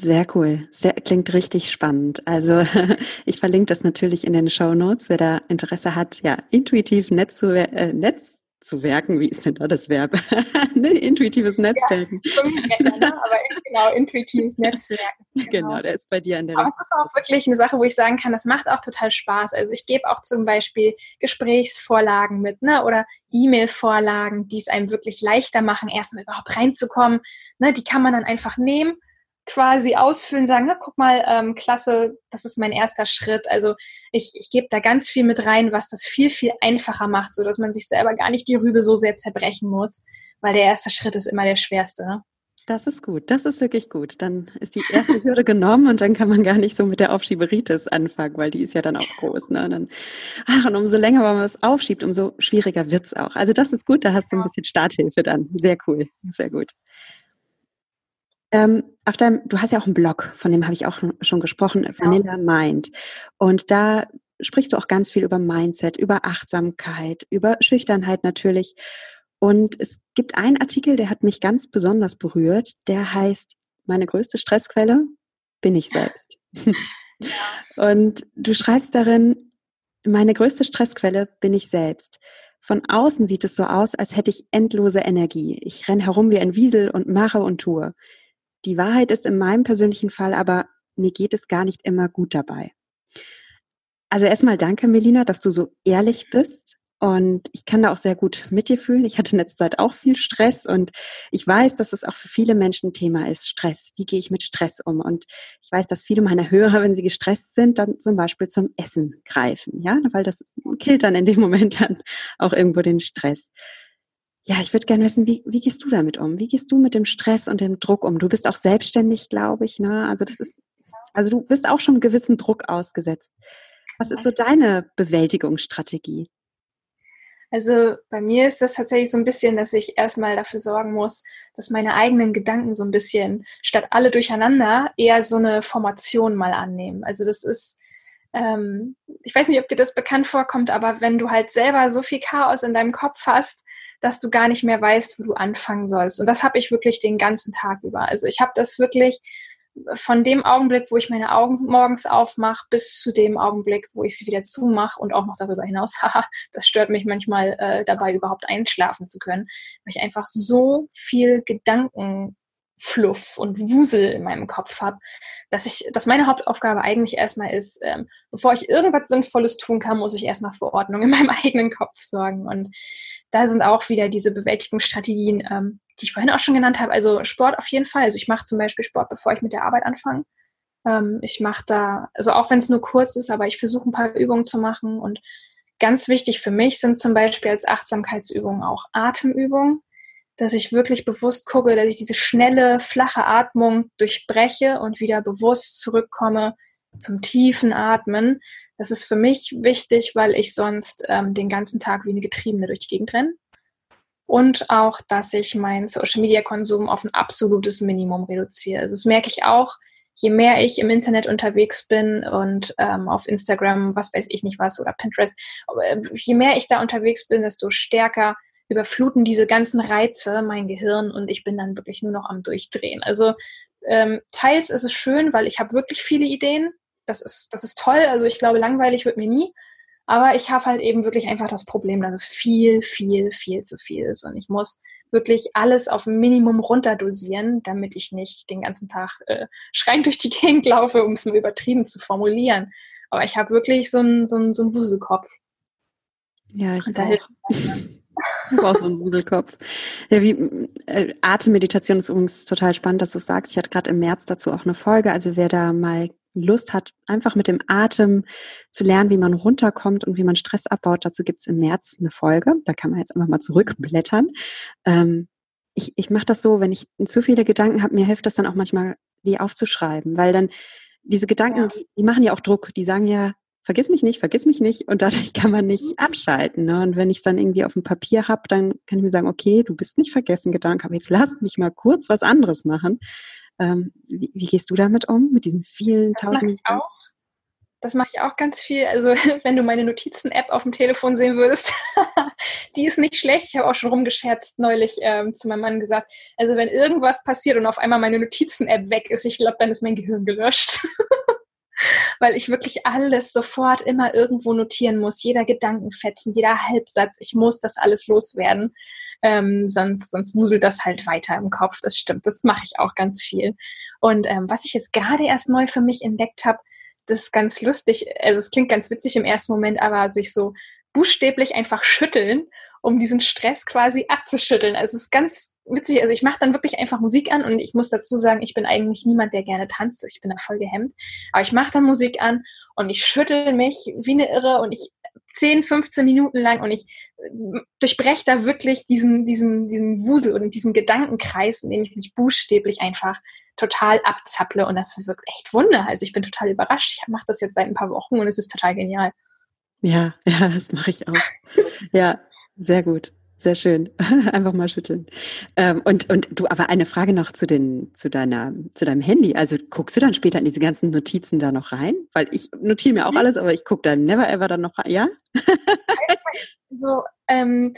Sehr cool. Sehr, klingt richtig spannend. Also ich verlinke das natürlich in den Show Notes, wer da Interesse hat, ja, intuitiv Netz zu, äh, Netz zu werken, wie ist denn da das Verb? ne? Intuitives Netzwerken. Ja, ne? aber genau, intuitives Netzwerken. Genau. genau, der ist bei dir an der Aber es ist auch wirklich eine Sache, wo ich sagen kann, das macht auch total Spaß. Also ich gebe auch zum Beispiel Gesprächsvorlagen mit, ne? Oder E-Mail-Vorlagen, die es einem wirklich leichter machen, erstmal überhaupt reinzukommen. Ne? Die kann man dann einfach nehmen quasi ausfüllen, sagen, na, guck mal, ähm, klasse, das ist mein erster Schritt. Also ich, ich gebe da ganz viel mit rein, was das viel, viel einfacher macht, so dass man sich selber gar nicht die Rübe so sehr zerbrechen muss, weil der erste Schritt ist immer der schwerste. Ne? Das ist gut, das ist wirklich gut. Dann ist die erste Hürde genommen und dann kann man gar nicht so mit der Aufschieberitis anfangen, weil die ist ja dann auch groß. Ne? Dann, ach, und umso länger man es aufschiebt, umso schwieriger wird's auch. Also das ist gut, da hast du ein bisschen Starthilfe dann. Sehr cool, sehr gut. Ähm, auf deinem, du hast ja auch einen Blog, von dem habe ich auch schon gesprochen, Vanilla Mind. Und da sprichst du auch ganz viel über Mindset, über Achtsamkeit, über Schüchternheit natürlich. Und es gibt einen Artikel, der hat mich ganz besonders berührt, der heißt, meine größte Stressquelle bin ich selbst. Und du schreibst darin, meine größte Stressquelle bin ich selbst. Von außen sieht es so aus, als hätte ich endlose Energie. Ich renne herum wie ein Wiesel und mache und tue. Die Wahrheit ist in meinem persönlichen Fall aber, mir geht es gar nicht immer gut dabei. Also erstmal danke, Melina, dass du so ehrlich bist. Und ich kann da auch sehr gut mit dir fühlen. Ich hatte in letzter Zeit auch viel Stress und ich weiß, dass es auch für viele Menschen ein Thema ist. Stress. Wie gehe ich mit Stress um? Und ich weiß, dass viele meiner Hörer, wenn sie gestresst sind, dann zum Beispiel zum Essen greifen. Ja, weil das killt dann in dem Moment dann auch irgendwo den Stress. Ja, ich würde gerne wissen, wie, wie gehst du damit um? Wie gehst du mit dem Stress und dem Druck um? Du bist auch selbstständig, glaube ich, ne? Also das ist, also du bist auch schon gewissen Druck ausgesetzt. Was ist so deine Bewältigungsstrategie? Also bei mir ist das tatsächlich so ein bisschen, dass ich erstmal dafür sorgen muss, dass meine eigenen Gedanken so ein bisschen statt alle durcheinander eher so eine Formation mal annehmen. Also das ist, ähm, ich weiß nicht, ob dir das bekannt vorkommt, aber wenn du halt selber so viel Chaos in deinem Kopf hast, dass du gar nicht mehr weißt, wo du anfangen sollst. Und das habe ich wirklich den ganzen Tag über. Also ich habe das wirklich von dem Augenblick, wo ich meine Augen morgens aufmache, bis zu dem Augenblick, wo ich sie wieder zumache und auch noch darüber hinaus, haha, das stört mich manchmal äh, dabei, überhaupt einschlafen zu können, weil ich einfach so viel Gedanken Fluff und Wusel in meinem Kopf habe, dass ich, dass meine Hauptaufgabe eigentlich erstmal ist, ähm, bevor ich irgendwas Sinnvolles tun kann, muss ich erstmal für Ordnung in meinem eigenen Kopf sorgen. Und da sind auch wieder diese Bewältigungsstrategien, ähm, die ich vorhin auch schon genannt habe. Also Sport auf jeden Fall. Also ich mache zum Beispiel Sport, bevor ich mit der Arbeit anfange. Ähm, ich mache da, also auch wenn es nur kurz ist, aber ich versuche ein paar Übungen zu machen und ganz wichtig für mich sind zum Beispiel als Achtsamkeitsübungen auch Atemübungen, dass ich wirklich bewusst gucke, dass ich diese schnelle, flache Atmung durchbreche und wieder bewusst zurückkomme zum tiefen Atmen. Das ist für mich wichtig, weil ich sonst ähm, den ganzen Tag wie eine Getriebene durch die Gegend renne. Und auch, dass ich meinen Social-Media-Konsum auf ein absolutes Minimum reduziere. Also das merke ich auch, je mehr ich im Internet unterwegs bin und ähm, auf Instagram, was weiß ich nicht was, oder Pinterest, äh, je mehr ich da unterwegs bin, desto stärker überfluten diese ganzen Reize mein Gehirn und ich bin dann wirklich nur noch am Durchdrehen. Also ähm, teils ist es schön, weil ich habe wirklich viele Ideen. Das ist, das ist toll. Also ich glaube, langweilig wird mir nie. Aber ich habe halt eben wirklich einfach das Problem, dass es viel, viel, viel zu viel ist. Und ich muss wirklich alles auf ein Minimum runterdosieren, damit ich nicht den ganzen Tag äh, schreiend durch die Gegend laufe, um es mal übertrieben zu formulieren. Aber ich habe wirklich so einen so so einen Wuselkopf. Ja, ich auch. Du brauchst so einen Wuselkopf. Ja, wie, äh, Atemmeditation ist übrigens total spannend, dass du sagst. Ich hatte gerade im März dazu auch eine Folge. Also wer da mal Lust hat, einfach mit dem Atem zu lernen, wie man runterkommt und wie man Stress abbaut, dazu gibt's im März eine Folge. Da kann man jetzt einfach mal zurückblättern. Ähm, ich ich mache das so, wenn ich zu viele Gedanken habe, mir hilft das dann auch manchmal, die aufzuschreiben, weil dann diese Gedanken, ja. die, die machen ja auch Druck. Die sagen ja, vergiss mich nicht, vergiss mich nicht und dadurch kann man nicht abschalten. Ne? Und wenn ich es dann irgendwie auf dem Papier habe, dann kann ich mir sagen, okay, du bist nicht vergessen, Gedanke, aber jetzt lass mich mal kurz was anderes machen. Ähm, wie, wie, gehst du damit um, mit diesen vielen das tausend? Ich auch. Das mache ich auch ganz viel. Also wenn du meine Notizen-App auf dem Telefon sehen würdest, die ist nicht schlecht. Ich habe auch schon rumgescherzt neulich ähm, zu meinem Mann gesagt. Also wenn irgendwas passiert und auf einmal meine Notizen-App weg ist, ich glaube, dann ist mein Gehirn gelöscht. weil ich wirklich alles sofort immer irgendwo notieren muss, jeder Gedankenfetzen, jeder Halbsatz, ich muss das alles loswerden, ähm, sonst, sonst wuselt das halt weiter im Kopf. Das stimmt, das mache ich auch ganz viel. Und ähm, was ich jetzt gerade erst neu für mich entdeckt habe, das ist ganz lustig, also es klingt ganz witzig im ersten Moment, aber sich so buchstäblich einfach schütteln um diesen Stress quasi abzuschütteln. Also es ist ganz witzig. Also ich mache dann wirklich einfach Musik an und ich muss dazu sagen, ich bin eigentlich niemand, der gerne tanzt. Ich bin da voll gehemmt. Aber ich mache dann Musik an und ich schüttel mich wie eine Irre und ich 10, 15 Minuten lang und ich äh, durchbreche da wirklich diesen, diesen, diesen Wusel und diesen Gedankenkreis, in dem ich mich buchstäblich einfach total abzapple und das wirkt echt Wunder. Also ich bin total überrascht. Ich mache das jetzt seit ein paar Wochen und es ist total genial. Ja, ja, das mache ich auch. Ja, sehr gut. Sehr schön. Einfach mal schütteln. Ähm, und, und du, aber eine Frage noch zu den, zu deiner, zu deinem Handy. Also guckst du dann später in diese ganzen Notizen da noch rein? Weil ich notiere mir auch alles, aber ich gucke da never ever dann noch rein. Ja? so, ähm,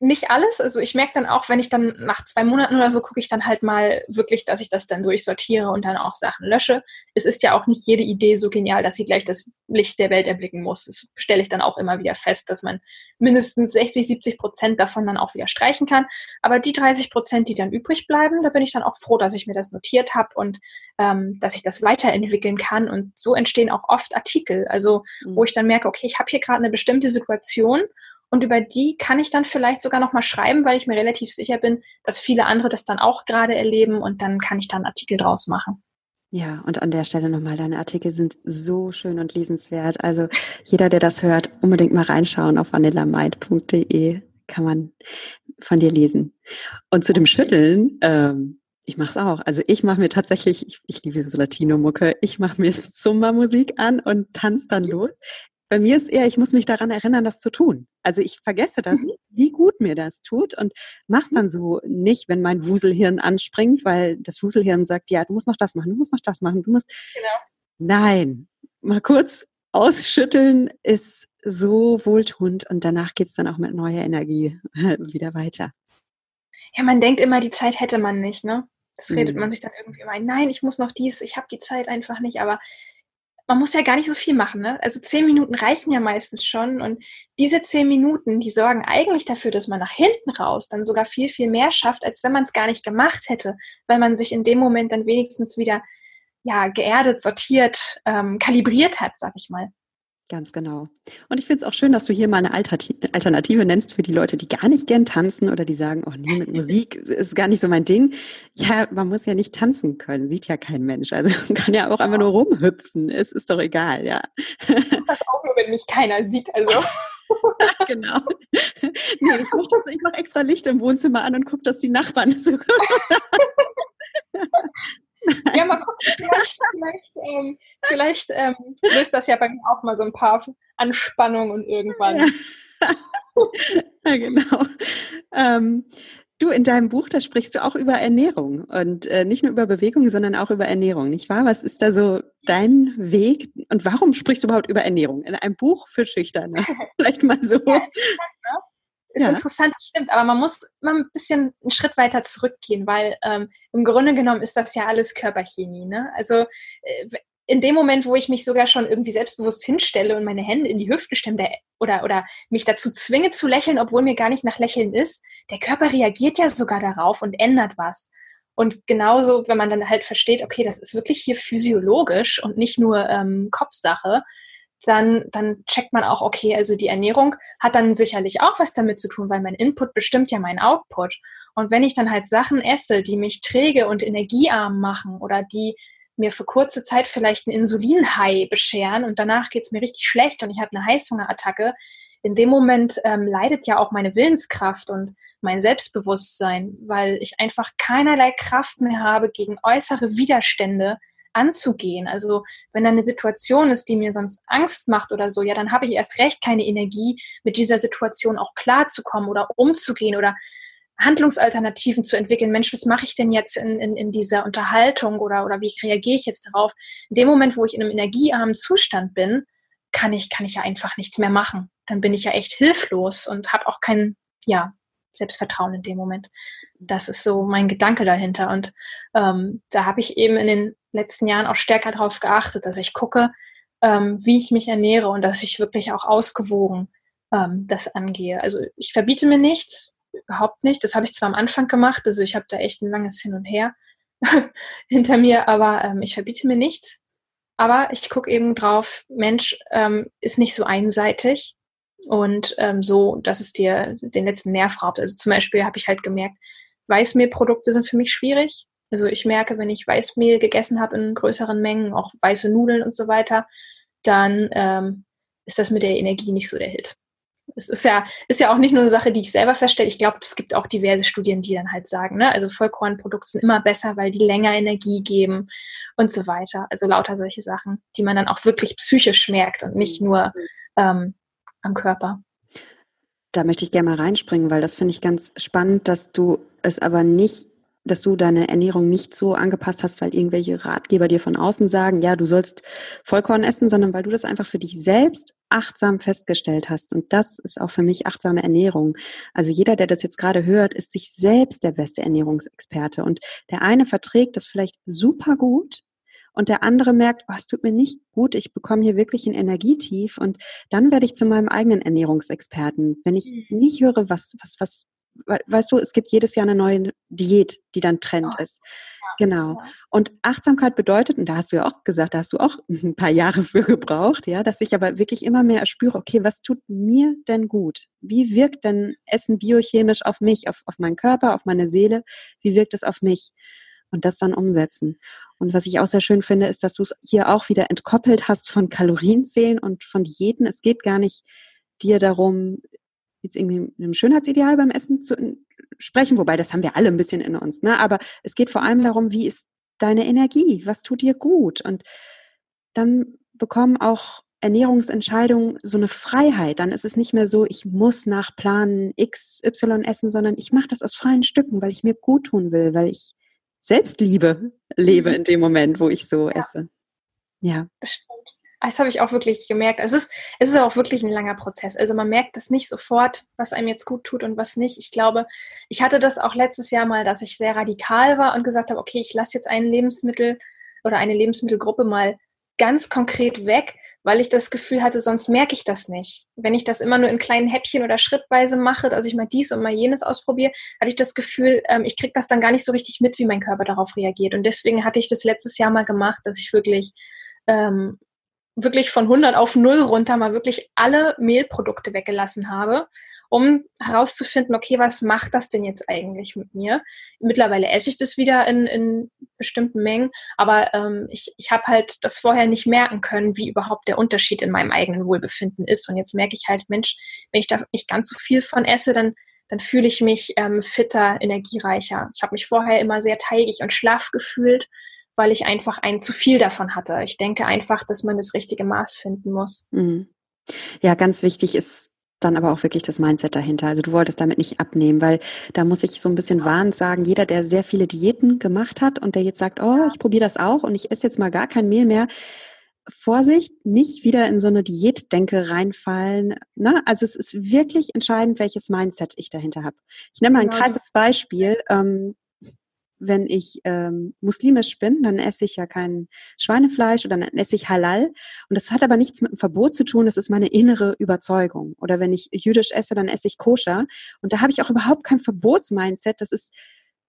nicht alles. Also ich merke dann auch, wenn ich dann nach zwei Monaten oder so gucke ich dann halt mal wirklich, dass ich das dann durchsortiere und dann auch Sachen lösche. Es ist ja auch nicht jede Idee so genial, dass sie gleich das Licht der Welt erblicken muss. Das stelle ich dann auch immer wieder fest, dass man mindestens 60, 70 Prozent davon dann auch wieder streichen kann. Aber die 30 Prozent, die dann übrig bleiben, da bin ich dann auch froh, dass ich mir das notiert habe und ähm, dass ich das weiterentwickeln kann. Und so entstehen auch oft Artikel, also mhm. wo ich dann merke, okay, ich habe hier gerade eine bestimmte Situation und über die kann ich dann vielleicht sogar nochmal schreiben, weil ich mir relativ sicher bin, dass viele andere das dann auch gerade erleben und dann kann ich dann Artikel draus machen. Ja, und an der Stelle nochmal, deine Artikel sind so schön und lesenswert. Also jeder, der das hört, unbedingt mal reinschauen auf vanillamind.de kann man von dir lesen. Und zu dem Schütteln, ähm, ich mache es auch. Also ich mache mir tatsächlich, ich, ich liebe so Latino-Mucke, ich mache mir Zumba-Musik an und tanze dann los. Bei mir ist eher, ich muss mich daran erinnern, das zu tun. Also ich vergesse das, mhm. wie gut mir das tut und mach's dann so nicht, wenn mein Wuselhirn anspringt, weil das Wuselhirn sagt, ja, du musst noch das machen, du musst noch das machen, du musst. Genau. Nein, mal kurz ausschütteln ist so wohltuend und danach geht's dann auch mit neuer Energie wieder weiter. Ja, man denkt immer, die Zeit hätte man nicht, ne? Das redet mhm. man sich dann irgendwie immer ein. Nein, ich muss noch dies, ich habe die Zeit einfach nicht, aber man muss ja gar nicht so viel machen. Ne? Also zehn Minuten reichen ja meistens schon. Und diese zehn Minuten, die sorgen eigentlich dafür, dass man nach hinten raus dann sogar viel, viel mehr schafft, als wenn man es gar nicht gemacht hätte, weil man sich in dem Moment dann wenigstens wieder ja, geerdet, sortiert, ähm, kalibriert hat, sag ich mal. Ganz genau. Und ich finde es auch schön, dass du hier mal eine Alternative nennst für die Leute, die gar nicht gern tanzen oder die sagen, oh nee, mit Musik ist gar nicht so mein Ding. Ja, man muss ja nicht tanzen können, sieht ja kein Mensch. Also man kann ja auch einfach nur rumhüpfen. Es ist doch egal, ja. Das auch nur, wenn mich keiner sieht, also. genau. Nee, ich mache mach extra Licht im Wohnzimmer an und gucke, dass die Nachbarn so ja, mal gucken, vielleicht, vielleicht, ähm, vielleicht ähm, löst das ja bei mir auch mal so ein paar Anspannungen und irgendwann. Ja, ja genau. Ähm, du, in deinem Buch, da sprichst du auch über Ernährung und äh, nicht nur über Bewegung, sondern auch über Ernährung, nicht wahr? Was ist da so dein Weg und warum sprichst du überhaupt über Ernährung in einem Buch für Schüchterne? Vielleicht mal so. Ja, ne? Ist ja. interessant, das stimmt, aber man muss mal ein bisschen einen Schritt weiter zurückgehen, weil ähm, im Grunde genommen ist das ja alles Körperchemie. Ne? Also äh, in dem Moment, wo ich mich sogar schon irgendwie selbstbewusst hinstelle und meine Hände in die Hüfte stemme oder, oder mich dazu zwinge zu lächeln, obwohl mir gar nicht nach Lächeln ist, der Körper reagiert ja sogar darauf und ändert was. Und genauso, wenn man dann halt versteht, okay, das ist wirklich hier physiologisch und nicht nur ähm, Kopfsache, dann, dann checkt man auch, okay, also die Ernährung hat dann sicherlich auch was damit zu tun, weil mein Input bestimmt ja meinen Output. Und wenn ich dann halt Sachen esse, die mich träge und energiearm machen oder die mir für kurze Zeit vielleicht ein Insulinhigh bescheren und danach geht's mir richtig schlecht und ich habe eine Heißhungerattacke, in dem Moment ähm, leidet ja auch meine Willenskraft und mein Selbstbewusstsein, weil ich einfach keinerlei Kraft mehr habe gegen äußere Widerstände, anzugehen. Also wenn da eine Situation ist, die mir sonst Angst macht oder so, ja, dann habe ich erst recht keine Energie, mit dieser Situation auch klarzukommen oder umzugehen oder Handlungsalternativen zu entwickeln. Mensch, was mache ich denn jetzt in, in, in dieser Unterhaltung oder, oder wie reagiere ich jetzt darauf? In dem Moment, wo ich in einem energiearmen Zustand bin, kann ich, kann ich ja einfach nichts mehr machen. Dann bin ich ja echt hilflos und habe auch kein, ja, Selbstvertrauen in dem Moment. Das ist so mein Gedanke dahinter. Und ähm, da habe ich eben in den letzten Jahren auch stärker darauf geachtet, dass ich gucke, ähm, wie ich mich ernähre und dass ich wirklich auch ausgewogen ähm, das angehe. Also ich verbiete mir nichts, überhaupt nicht. Das habe ich zwar am Anfang gemacht, also ich habe da echt ein langes Hin und Her hinter mir, aber ähm, ich verbiete mir nichts. Aber ich gucke eben drauf, Mensch ähm, ist nicht so einseitig und ähm, so, dass es dir den letzten Nerv raubt. Also zum Beispiel habe ich halt gemerkt, Weißmehlprodukte sind für mich schwierig. Also ich merke, wenn ich Weißmehl gegessen habe in größeren Mengen, auch weiße Nudeln und so weiter, dann ähm, ist das mit der Energie nicht so der Hit. Es ist ja, ist ja auch nicht nur eine Sache, die ich selber feststelle. Ich glaube, es gibt auch diverse Studien, die dann halt sagen, ne? also Vollkornprodukte sind immer besser, weil die länger Energie geben und so weiter. Also lauter solche Sachen, die man dann auch wirklich psychisch merkt und nicht nur ähm, am Körper. Da möchte ich gerne mal reinspringen, weil das finde ich ganz spannend, dass du es aber nicht dass du deine Ernährung nicht so angepasst hast, weil irgendwelche Ratgeber dir von außen sagen, ja, du sollst Vollkorn essen, sondern weil du das einfach für dich selbst achtsam festgestellt hast. Und das ist auch für mich achtsame Ernährung. Also jeder, der das jetzt gerade hört, ist sich selbst der beste Ernährungsexperte. Und der eine verträgt das vielleicht super gut und der andere merkt, oh, es tut mir nicht gut, ich bekomme hier wirklich ein Energietief und dann werde ich zu meinem eigenen Ernährungsexperten. Wenn ich mhm. nicht höre, was, was, was weißt du, es gibt jedes Jahr eine neue Diät, die dann Trend ja. ist. Genau. Und Achtsamkeit bedeutet, und da hast du ja auch gesagt, da hast du auch ein paar Jahre für gebraucht, ja, dass ich aber wirklich immer mehr erspüre, okay, was tut mir denn gut? Wie wirkt denn Essen biochemisch auf mich, auf, auf meinen Körper, auf meine Seele? Wie wirkt es auf mich? Und das dann umsetzen. Und was ich auch sehr schön finde, ist, dass du es hier auch wieder entkoppelt hast von Kalorienzählen und von Diäten. Es geht gar nicht dir darum, jetzt irgendwie einem Schönheitsideal beim Essen zu sprechen, wobei das haben wir alle ein bisschen in uns, ne? Aber es geht vor allem darum, wie ist deine Energie? Was tut dir gut? Und dann bekommen auch Ernährungsentscheidungen so eine Freiheit. Dann ist es nicht mehr so, ich muss nach Plan X, Y essen, sondern ich mache das aus freien Stücken, weil ich mir gut tun will, weil ich Selbstliebe lebe mhm. in dem Moment, wo ich so ja. esse. Ja. Das. Das habe ich auch wirklich gemerkt. Es ist, es ist auch wirklich ein langer Prozess. Also man merkt das nicht sofort, was einem jetzt gut tut und was nicht. Ich glaube, ich hatte das auch letztes Jahr mal, dass ich sehr radikal war und gesagt habe, okay, ich lasse jetzt ein Lebensmittel oder eine Lebensmittelgruppe mal ganz konkret weg, weil ich das Gefühl hatte, sonst merke ich das nicht. Wenn ich das immer nur in kleinen Häppchen oder schrittweise mache, dass ich mal dies und mal jenes ausprobiere, hatte ich das Gefühl, ähm, ich kriege das dann gar nicht so richtig mit, wie mein Körper darauf reagiert. Und deswegen hatte ich das letztes Jahr mal gemacht, dass ich wirklich ähm, wirklich von 100 auf 0 runter mal wirklich alle Mehlprodukte weggelassen habe, um herauszufinden, okay, was macht das denn jetzt eigentlich mit mir? Mittlerweile esse ich das wieder in, in bestimmten Mengen, aber ähm, ich, ich habe halt das vorher nicht merken können, wie überhaupt der Unterschied in meinem eigenen Wohlbefinden ist. Und jetzt merke ich halt, Mensch, wenn ich da nicht ganz so viel von esse, dann dann fühle ich mich ähm, fitter, energiereicher. Ich habe mich vorher immer sehr teigig und schlaff gefühlt weil ich einfach ein zu viel davon hatte. Ich denke einfach, dass man das richtige Maß finden muss. Mhm. Ja, ganz wichtig ist dann aber auch wirklich das Mindset dahinter. Also du wolltest damit nicht abnehmen, weil da muss ich so ein bisschen warnend sagen, jeder, der sehr viele Diäten gemacht hat und der jetzt sagt, oh, ich probiere das auch und ich esse jetzt mal gar kein Mehl mehr, Vorsicht, nicht wieder in so eine Diätdenke reinfallen. Ne? Also es ist wirklich entscheidend, welches Mindset ich dahinter habe. Ich nenne mal ein genau. krasses Beispiel. Ähm, wenn ich ähm, muslimisch bin, dann esse ich ja kein Schweinefleisch oder dann esse ich Halal. Und das hat aber nichts mit einem Verbot zu tun, das ist meine innere Überzeugung. Oder wenn ich jüdisch esse, dann esse ich koscher. Und da habe ich auch überhaupt kein Verbotsmindset, das ist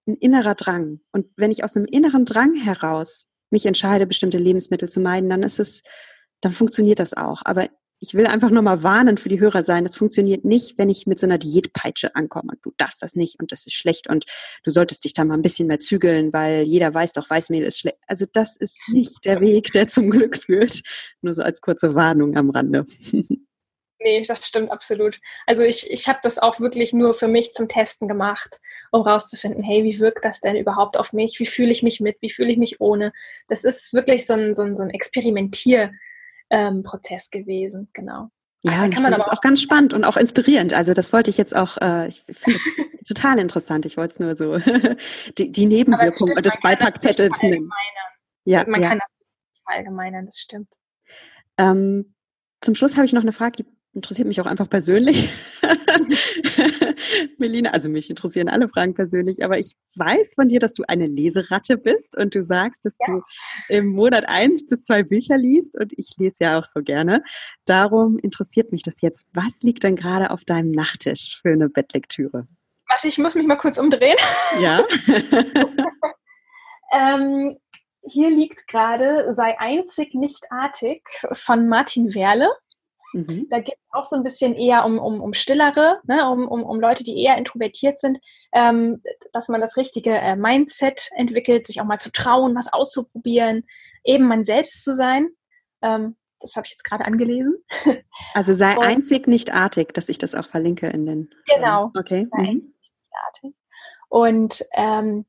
ein innerer Drang. Und wenn ich aus einem inneren Drang heraus mich entscheide, bestimmte Lebensmittel zu meiden, dann ist es, dann funktioniert das auch. Aber ich will einfach nur mal warnen für die Hörer sein. Das funktioniert nicht, wenn ich mit so einer Diätpeitsche ankomme. Du darfst das nicht und das ist schlecht und du solltest dich da mal ein bisschen mehr zügeln, weil jeder weiß doch, Weißmehl ist schlecht. Also das ist nicht der Weg, der zum Glück führt. Nur so als kurze Warnung am Rande. Nee, das stimmt absolut. Also ich, ich habe das auch wirklich nur für mich zum Testen gemacht, um rauszufinden, hey, wie wirkt das denn überhaupt auf mich? Wie fühle ich mich mit? Wie fühle ich mich ohne? Das ist wirklich so ein, so ein, so ein Experimentier- ähm, Prozess gewesen, genau. Ja, kann man aber auch, auch ganz spannend und auch inspirierend. Also das wollte ich jetzt auch, äh, ich finde es total interessant. Ich wollte es nur so die, die Nebenwirkung stimmt, des Beipackzettels nehmen. Ja, man ja. kann das nicht verallgemeinern, das stimmt. Ähm, zum Schluss habe ich noch eine Frage, die interessiert mich auch einfach persönlich. Melina, also mich interessieren alle Fragen persönlich, aber ich weiß von dir, dass du eine Leseratte bist und du sagst, dass ja. du im Monat eins bis zwei Bücher liest und ich lese ja auch so gerne. Darum interessiert mich das jetzt. Was liegt denn gerade auf deinem Nachttisch für eine Bettlektüre? Warte, ich muss mich mal kurz umdrehen. Ja. ähm, hier liegt gerade Sei einzig nicht artig von Martin Werle. Mhm. Da geht es auch so ein bisschen eher um, um, um stillere, ne, um, um, um Leute, die eher introvertiert sind, ähm, dass man das richtige äh, Mindset entwickelt, sich auch mal zu trauen, was auszuprobieren, eben man selbst zu sein. Ähm, das habe ich jetzt gerade angelesen. Also sei Und, einzig nicht artig, dass ich das auch verlinke in den. Genau. Okay. Sei mhm. einzig nicht artig. Und ähm,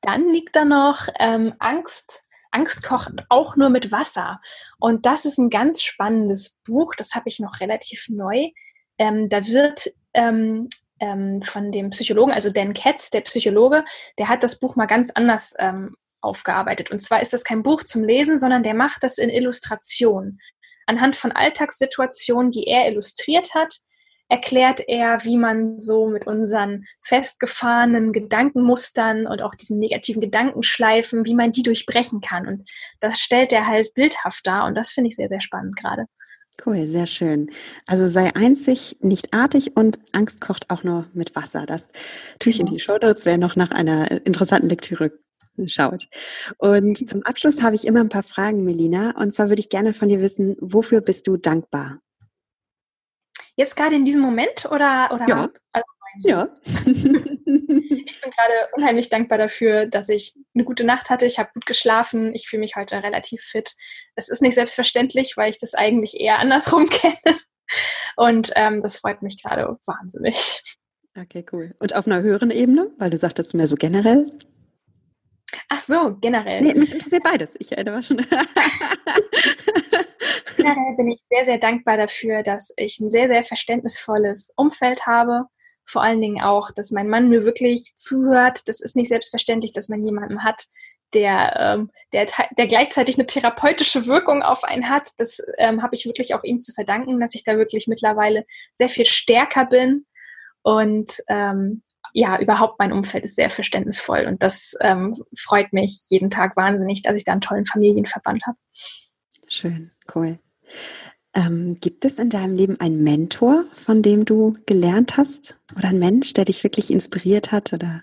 dann liegt da noch ähm, Angst Angst kocht auch nur mit Wasser. Und das ist ein ganz spannendes Buch, das habe ich noch relativ neu. Ähm, da wird ähm, ähm, von dem Psychologen, also Dan Katz, der Psychologe, der hat das Buch mal ganz anders ähm, aufgearbeitet. Und zwar ist das kein Buch zum Lesen, sondern der macht das in Illustration. Anhand von Alltagssituationen, die er illustriert hat, erklärt er, wie man so mit unseren festgefahrenen Gedankenmustern und auch diesen negativen Gedankenschleifen, wie man die durchbrechen kann. Und das stellt er halt bildhaft dar und das finde ich sehr, sehr spannend gerade. Cool, sehr schön. Also sei einzig, nicht artig und Angst kocht auch nur mit Wasser. Das tue ich in die Show Notes, wer noch nach einer interessanten Lektüre schaut. Und zum Abschluss habe ich immer ein paar Fragen, Melina. Und zwar würde ich gerne von dir wissen, wofür bist du dankbar? Jetzt gerade in diesem Moment oder? oder ja. Also, ja. ich bin gerade unheimlich dankbar dafür, dass ich eine gute Nacht hatte. Ich habe gut geschlafen. Ich fühle mich heute relativ fit. Es ist nicht selbstverständlich, weil ich das eigentlich eher andersrum kenne. Und ähm, das freut mich gerade wahnsinnig. Okay, cool. Und auf einer höheren Ebene, weil du sagtest mehr so generell? Ach so, generell. Nee, mich interessiert beides. Ich erinnere schon. generell bin ich sehr, sehr dankbar dafür, dass ich ein sehr, sehr verständnisvolles Umfeld habe. Vor allen Dingen auch, dass mein Mann mir wirklich zuhört. Das ist nicht selbstverständlich, dass man jemanden hat, der, ähm, der, der gleichzeitig eine therapeutische Wirkung auf einen hat. Das ähm, habe ich wirklich auch ihm zu verdanken, dass ich da wirklich mittlerweile sehr viel stärker bin. Und ähm, ja, überhaupt mein Umfeld ist sehr verständnisvoll. Und das ähm, freut mich jeden Tag wahnsinnig, dass ich da einen tollen Familienverband habe. Schön, cool. Ähm, gibt es in deinem Leben einen Mentor, von dem du gelernt hast? Oder ein Mensch, der dich wirklich inspiriert hat oder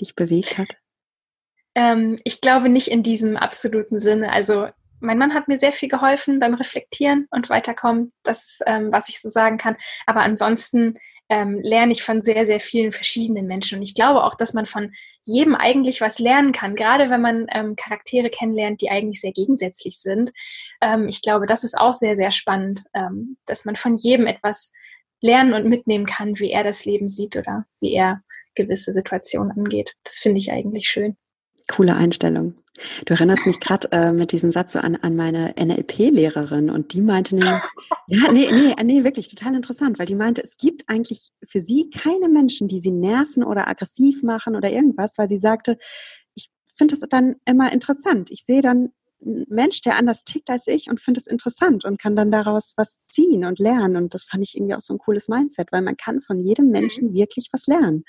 dich bewegt hat? Ähm, ich glaube nicht in diesem absoluten Sinne. Also mein Mann hat mir sehr viel geholfen beim Reflektieren und Weiterkommen. Das ist, ähm, was ich so sagen kann. Aber ansonsten ähm, lerne ich von sehr, sehr vielen verschiedenen Menschen. Und ich glaube auch, dass man von jedem eigentlich was lernen kann, gerade wenn man ähm, Charaktere kennenlernt, die eigentlich sehr gegensätzlich sind. Ähm, ich glaube, das ist auch sehr, sehr spannend, ähm, dass man von jedem etwas lernen und mitnehmen kann, wie er das Leben sieht oder wie er gewisse Situationen angeht. Das finde ich eigentlich schön. Coole Einstellung. Du erinnerst mich gerade äh, mit diesem Satz so an, an meine NLP-Lehrerin und die meinte nämlich, ja, nee, nee, nee, wirklich total interessant, weil die meinte, es gibt eigentlich für sie keine Menschen, die sie nerven oder aggressiv machen oder irgendwas, weil sie sagte, ich finde es dann immer interessant. Ich sehe dann einen Mensch, der anders tickt als ich und finde es interessant und kann dann daraus was ziehen und lernen. Und das fand ich irgendwie auch so ein cooles Mindset, weil man kann von jedem Menschen wirklich was lernen.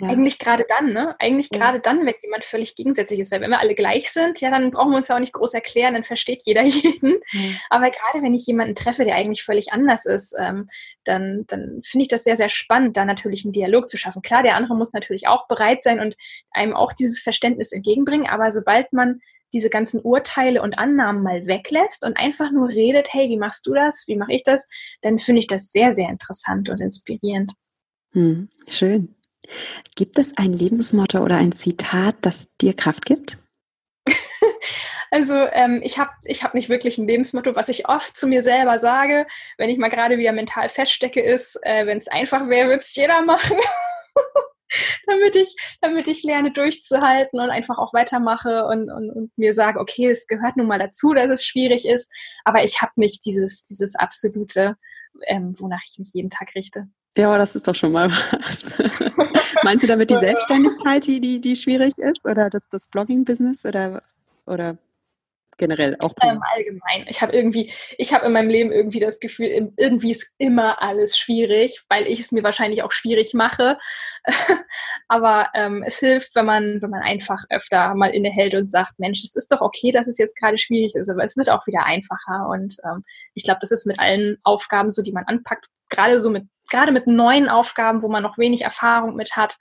Ja. Eigentlich gerade dann, ne? Eigentlich ja. gerade dann, wenn jemand völlig gegensätzlich ist. Weil wenn wir alle gleich sind, ja, dann brauchen wir uns ja auch nicht groß erklären, dann versteht jeder jeden. Ja. Aber gerade wenn ich jemanden treffe, der eigentlich völlig anders ist, ähm, dann, dann finde ich das sehr, sehr spannend, da natürlich einen Dialog zu schaffen. Klar, der andere muss natürlich auch bereit sein und einem auch dieses Verständnis entgegenbringen, aber sobald man diese ganzen Urteile und Annahmen mal weglässt und einfach nur redet, hey, wie machst du das? Wie mache ich das? Dann finde ich das sehr, sehr interessant und inspirierend. Hm, schön. Gibt es ein Lebensmotto oder ein Zitat, das dir Kraft gibt? Also ähm, ich habe ich hab nicht wirklich ein Lebensmotto. Was ich oft zu mir selber sage, wenn ich mal gerade wieder mental feststecke, ist, äh, wenn es einfach wäre, würde es jeder machen. damit, ich, damit ich lerne durchzuhalten und einfach auch weitermache und, und, und mir sage, okay, es gehört nun mal dazu, dass es schwierig ist, aber ich habe nicht dieses, dieses absolute, ähm, wonach ich mich jeden Tag richte. Ja, das ist doch schon mal was. Meinst du damit die Selbstständigkeit, die, die, die schwierig ist? Oder das, das Blogging-Business? Oder, oder generell auch ähm, allgemein. Ich habe irgendwie, ich habe in meinem Leben irgendwie das Gefühl, irgendwie ist immer alles schwierig, weil ich es mir wahrscheinlich auch schwierig mache. Aber ähm, es hilft, wenn man, wenn man einfach öfter mal innehält und sagt, Mensch, es ist doch okay, dass es jetzt gerade schwierig ist, aber es wird auch wieder einfacher. Und ähm, ich glaube, das ist mit allen Aufgaben so, die man anpackt, gerade so mit gerade mit neuen Aufgaben, wo man noch wenig Erfahrung mit hat,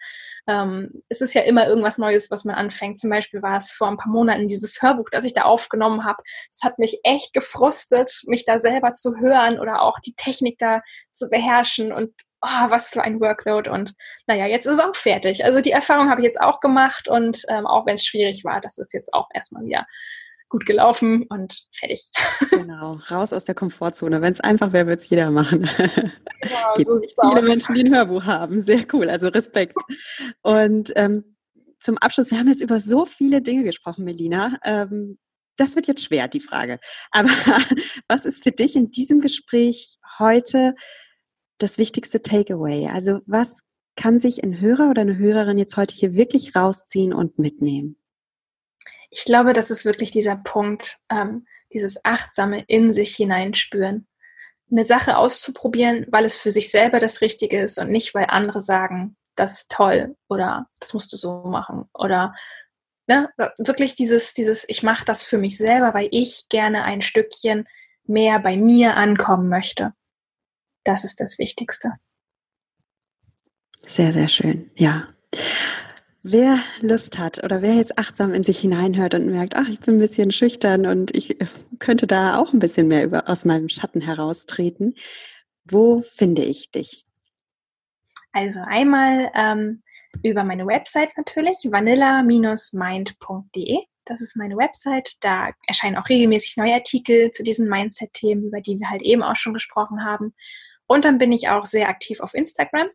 ähm, es ist ja immer irgendwas Neues, was man anfängt. Zum Beispiel war es vor ein paar Monaten dieses Hörbuch, das ich da aufgenommen habe. Es hat mich echt gefrustet, mich da selber zu hören oder auch die Technik da zu beherrschen und oh, was für ein Workload. Und naja, jetzt ist es auch fertig. Also die Erfahrung habe ich jetzt auch gemacht und ähm, auch wenn es schwierig war, das ist jetzt auch erstmal wieder gut gelaufen und fertig. Genau, raus aus der Komfortzone. Wenn es einfach wäre, würde es jeder machen. Genau, Gibt so viele aus. Menschen, die ein Hörbuch haben. Sehr cool, also Respekt. Und ähm, zum Abschluss, wir haben jetzt über so viele Dinge gesprochen, Melina. Ähm, das wird jetzt schwer, die Frage. Aber was ist für dich in diesem Gespräch heute das wichtigste Takeaway? Also was kann sich ein Hörer oder eine Hörerin jetzt heute hier wirklich rausziehen und mitnehmen? Ich glaube, das ist wirklich dieser Punkt, ähm, dieses achtsame in sich hineinspüren. Eine Sache auszuprobieren, weil es für sich selber das Richtige ist und nicht, weil andere sagen, das ist toll oder das musst du so machen oder ne, wirklich dieses, dieses, ich mache das für mich selber, weil ich gerne ein Stückchen mehr bei mir ankommen möchte. Das ist das Wichtigste. Sehr, sehr schön, ja. Wer Lust hat oder wer jetzt achtsam in sich hineinhört und merkt, ach, ich bin ein bisschen schüchtern und ich könnte da auch ein bisschen mehr über, aus meinem Schatten heraustreten, wo finde ich dich? Also einmal ähm, über meine Website natürlich, vanilla-mind.de. Das ist meine Website. Da erscheinen auch regelmäßig neue Artikel zu diesen Mindset-Themen, über die wir halt eben auch schon gesprochen haben. Und dann bin ich auch sehr aktiv auf Instagram.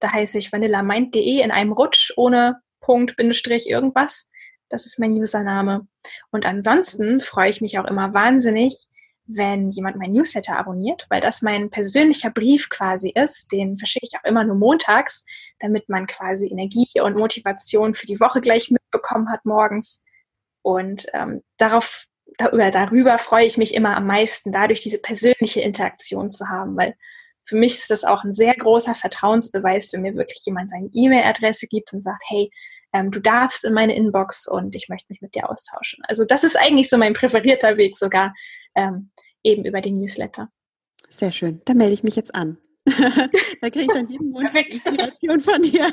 Da heiße ich vanillamind.de in einem Rutsch ohne Punkt, Bindestrich, irgendwas. Das ist mein Username. Und ansonsten freue ich mich auch immer wahnsinnig, wenn jemand mein Newsletter abonniert, weil das mein persönlicher Brief quasi ist. Den verschicke ich auch immer nur montags, damit man quasi Energie und Motivation für die Woche gleich mitbekommen hat morgens. Und ähm, darauf, darüber, darüber freue ich mich immer am meisten, dadurch diese persönliche Interaktion zu haben, weil für mich ist das auch ein sehr großer Vertrauensbeweis, wenn mir wirklich jemand seine E-Mail-Adresse gibt und sagt, hey, ähm, du darfst in meine Inbox und ich möchte mich mit dir austauschen. Also das ist eigentlich so mein präferierter Weg sogar, ähm, eben über den Newsletter. Sehr schön. Da melde ich mich jetzt an. da kriege ich dann jeden Montag Inspiration von dir.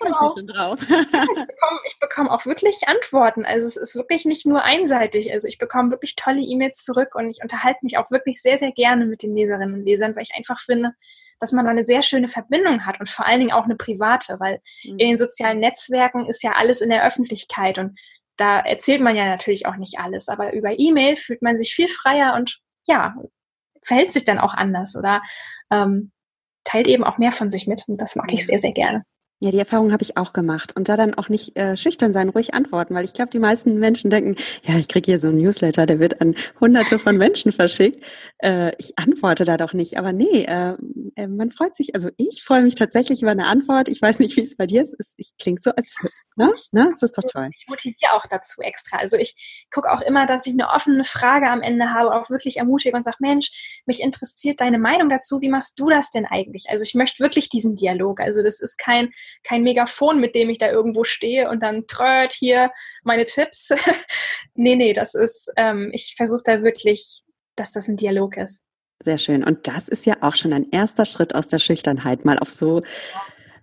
freue ich mich schon drauf. ich, bekomme, ich bekomme auch wirklich Antworten. Also es ist wirklich nicht nur einseitig. Also ich bekomme wirklich tolle E-Mails zurück und ich unterhalte mich auch wirklich sehr, sehr gerne mit den Leserinnen und Lesern, weil ich einfach finde, dass man da eine sehr schöne Verbindung hat und vor allen Dingen auch eine private, weil mhm. in den sozialen Netzwerken ist ja alles in der Öffentlichkeit und da erzählt man ja natürlich auch nicht alles, aber über E-Mail fühlt man sich viel freier und ja, verhält sich dann auch anders oder ähm, teilt eben auch mehr von sich mit und das mag ich sehr, sehr gerne. Ja, die Erfahrung habe ich auch gemacht. Und da dann auch nicht äh, schüchtern sein, ruhig antworten, weil ich glaube, die meisten Menschen denken, ja, ich kriege hier so ein Newsletter, der wird an hunderte von Menschen verschickt. Äh, ich antworte da doch nicht. Aber nee, äh, äh, man freut sich, also ich freue mich tatsächlich über eine Antwort. Ich weiß nicht, wie es bei dir ist. Es, es klingt so, als ne? ne? Es ist doch toll. Ich motiviere auch dazu extra. Also ich gucke auch immer, dass ich eine offene Frage am Ende habe, auch wirklich ermutige und sage, Mensch, mich interessiert deine Meinung dazu. Wie machst du das denn eigentlich? Also ich möchte wirklich diesen Dialog. Also das ist kein kein Megafon, mit dem ich da irgendwo stehe und dann tröt hier meine Tipps. nee, nee, das ist, ähm, ich versuche da wirklich, dass das ein Dialog ist. Sehr schön. Und das ist ja auch schon ein erster Schritt aus der Schüchternheit, mal auf so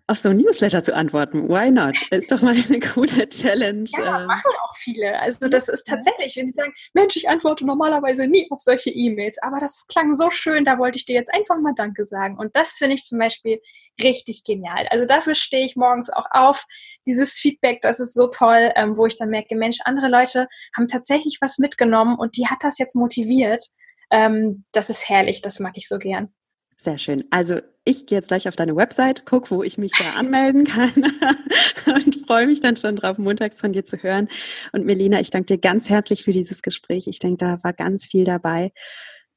auf so ein Newsletter zu antworten. Why not? Ist doch mal eine coole Challenge. Ja, ähm. machen auch viele. Also das ist tatsächlich, wenn sie sagen, Mensch, ich antworte normalerweise nie auf solche E-Mails, aber das klang so schön, da wollte ich dir jetzt einfach mal Danke sagen. Und das finde ich zum Beispiel richtig genial. Also dafür stehe ich morgens auch auf. Dieses Feedback, das ist so toll, ähm, wo ich dann merke, Mensch, andere Leute haben tatsächlich was mitgenommen und die hat das jetzt motiviert. Ähm, das ist herrlich, das mag ich so gern. Sehr schön. Also ich gehe jetzt gleich auf deine Website, guck, wo ich mich da anmelden kann und freue mich dann schon drauf, montags von dir zu hören. Und Melina, ich danke dir ganz herzlich für dieses Gespräch. Ich denke, da war ganz viel dabei.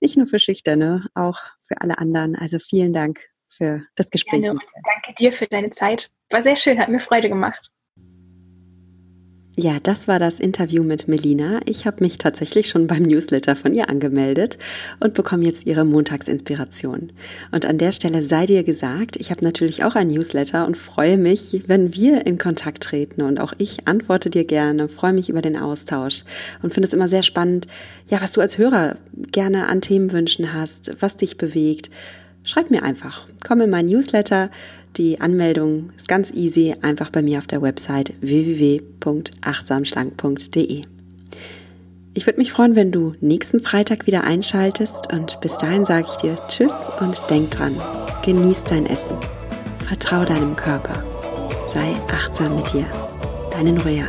Nicht nur für Schüchterne, auch für alle anderen. Also vielen Dank für das Gespräch. Gerne. Danke dir für deine Zeit. War sehr schön, hat mir Freude gemacht. Ja, das war das Interview mit Melina. Ich habe mich tatsächlich schon beim Newsletter von ihr angemeldet und bekomme jetzt ihre Montagsinspiration. Und an der Stelle sei dir gesagt, ich habe natürlich auch ein Newsletter und freue mich, wenn wir in Kontakt treten. Und auch ich antworte dir gerne, freue mich über den Austausch und finde es immer sehr spannend, ja, was du als Hörer gerne an Themenwünschen hast, was dich bewegt schreib mir einfach. Komm in mein Newsletter. Die Anmeldung ist ganz easy, einfach bei mir auf der Website www.achtsamschlank.de. Ich würde mich freuen, wenn du nächsten Freitag wieder einschaltest und bis dahin sage ich dir Tschüss und denk dran, genieß dein Essen, vertrau deinem Körper, sei achtsam mit dir. Deine Norea.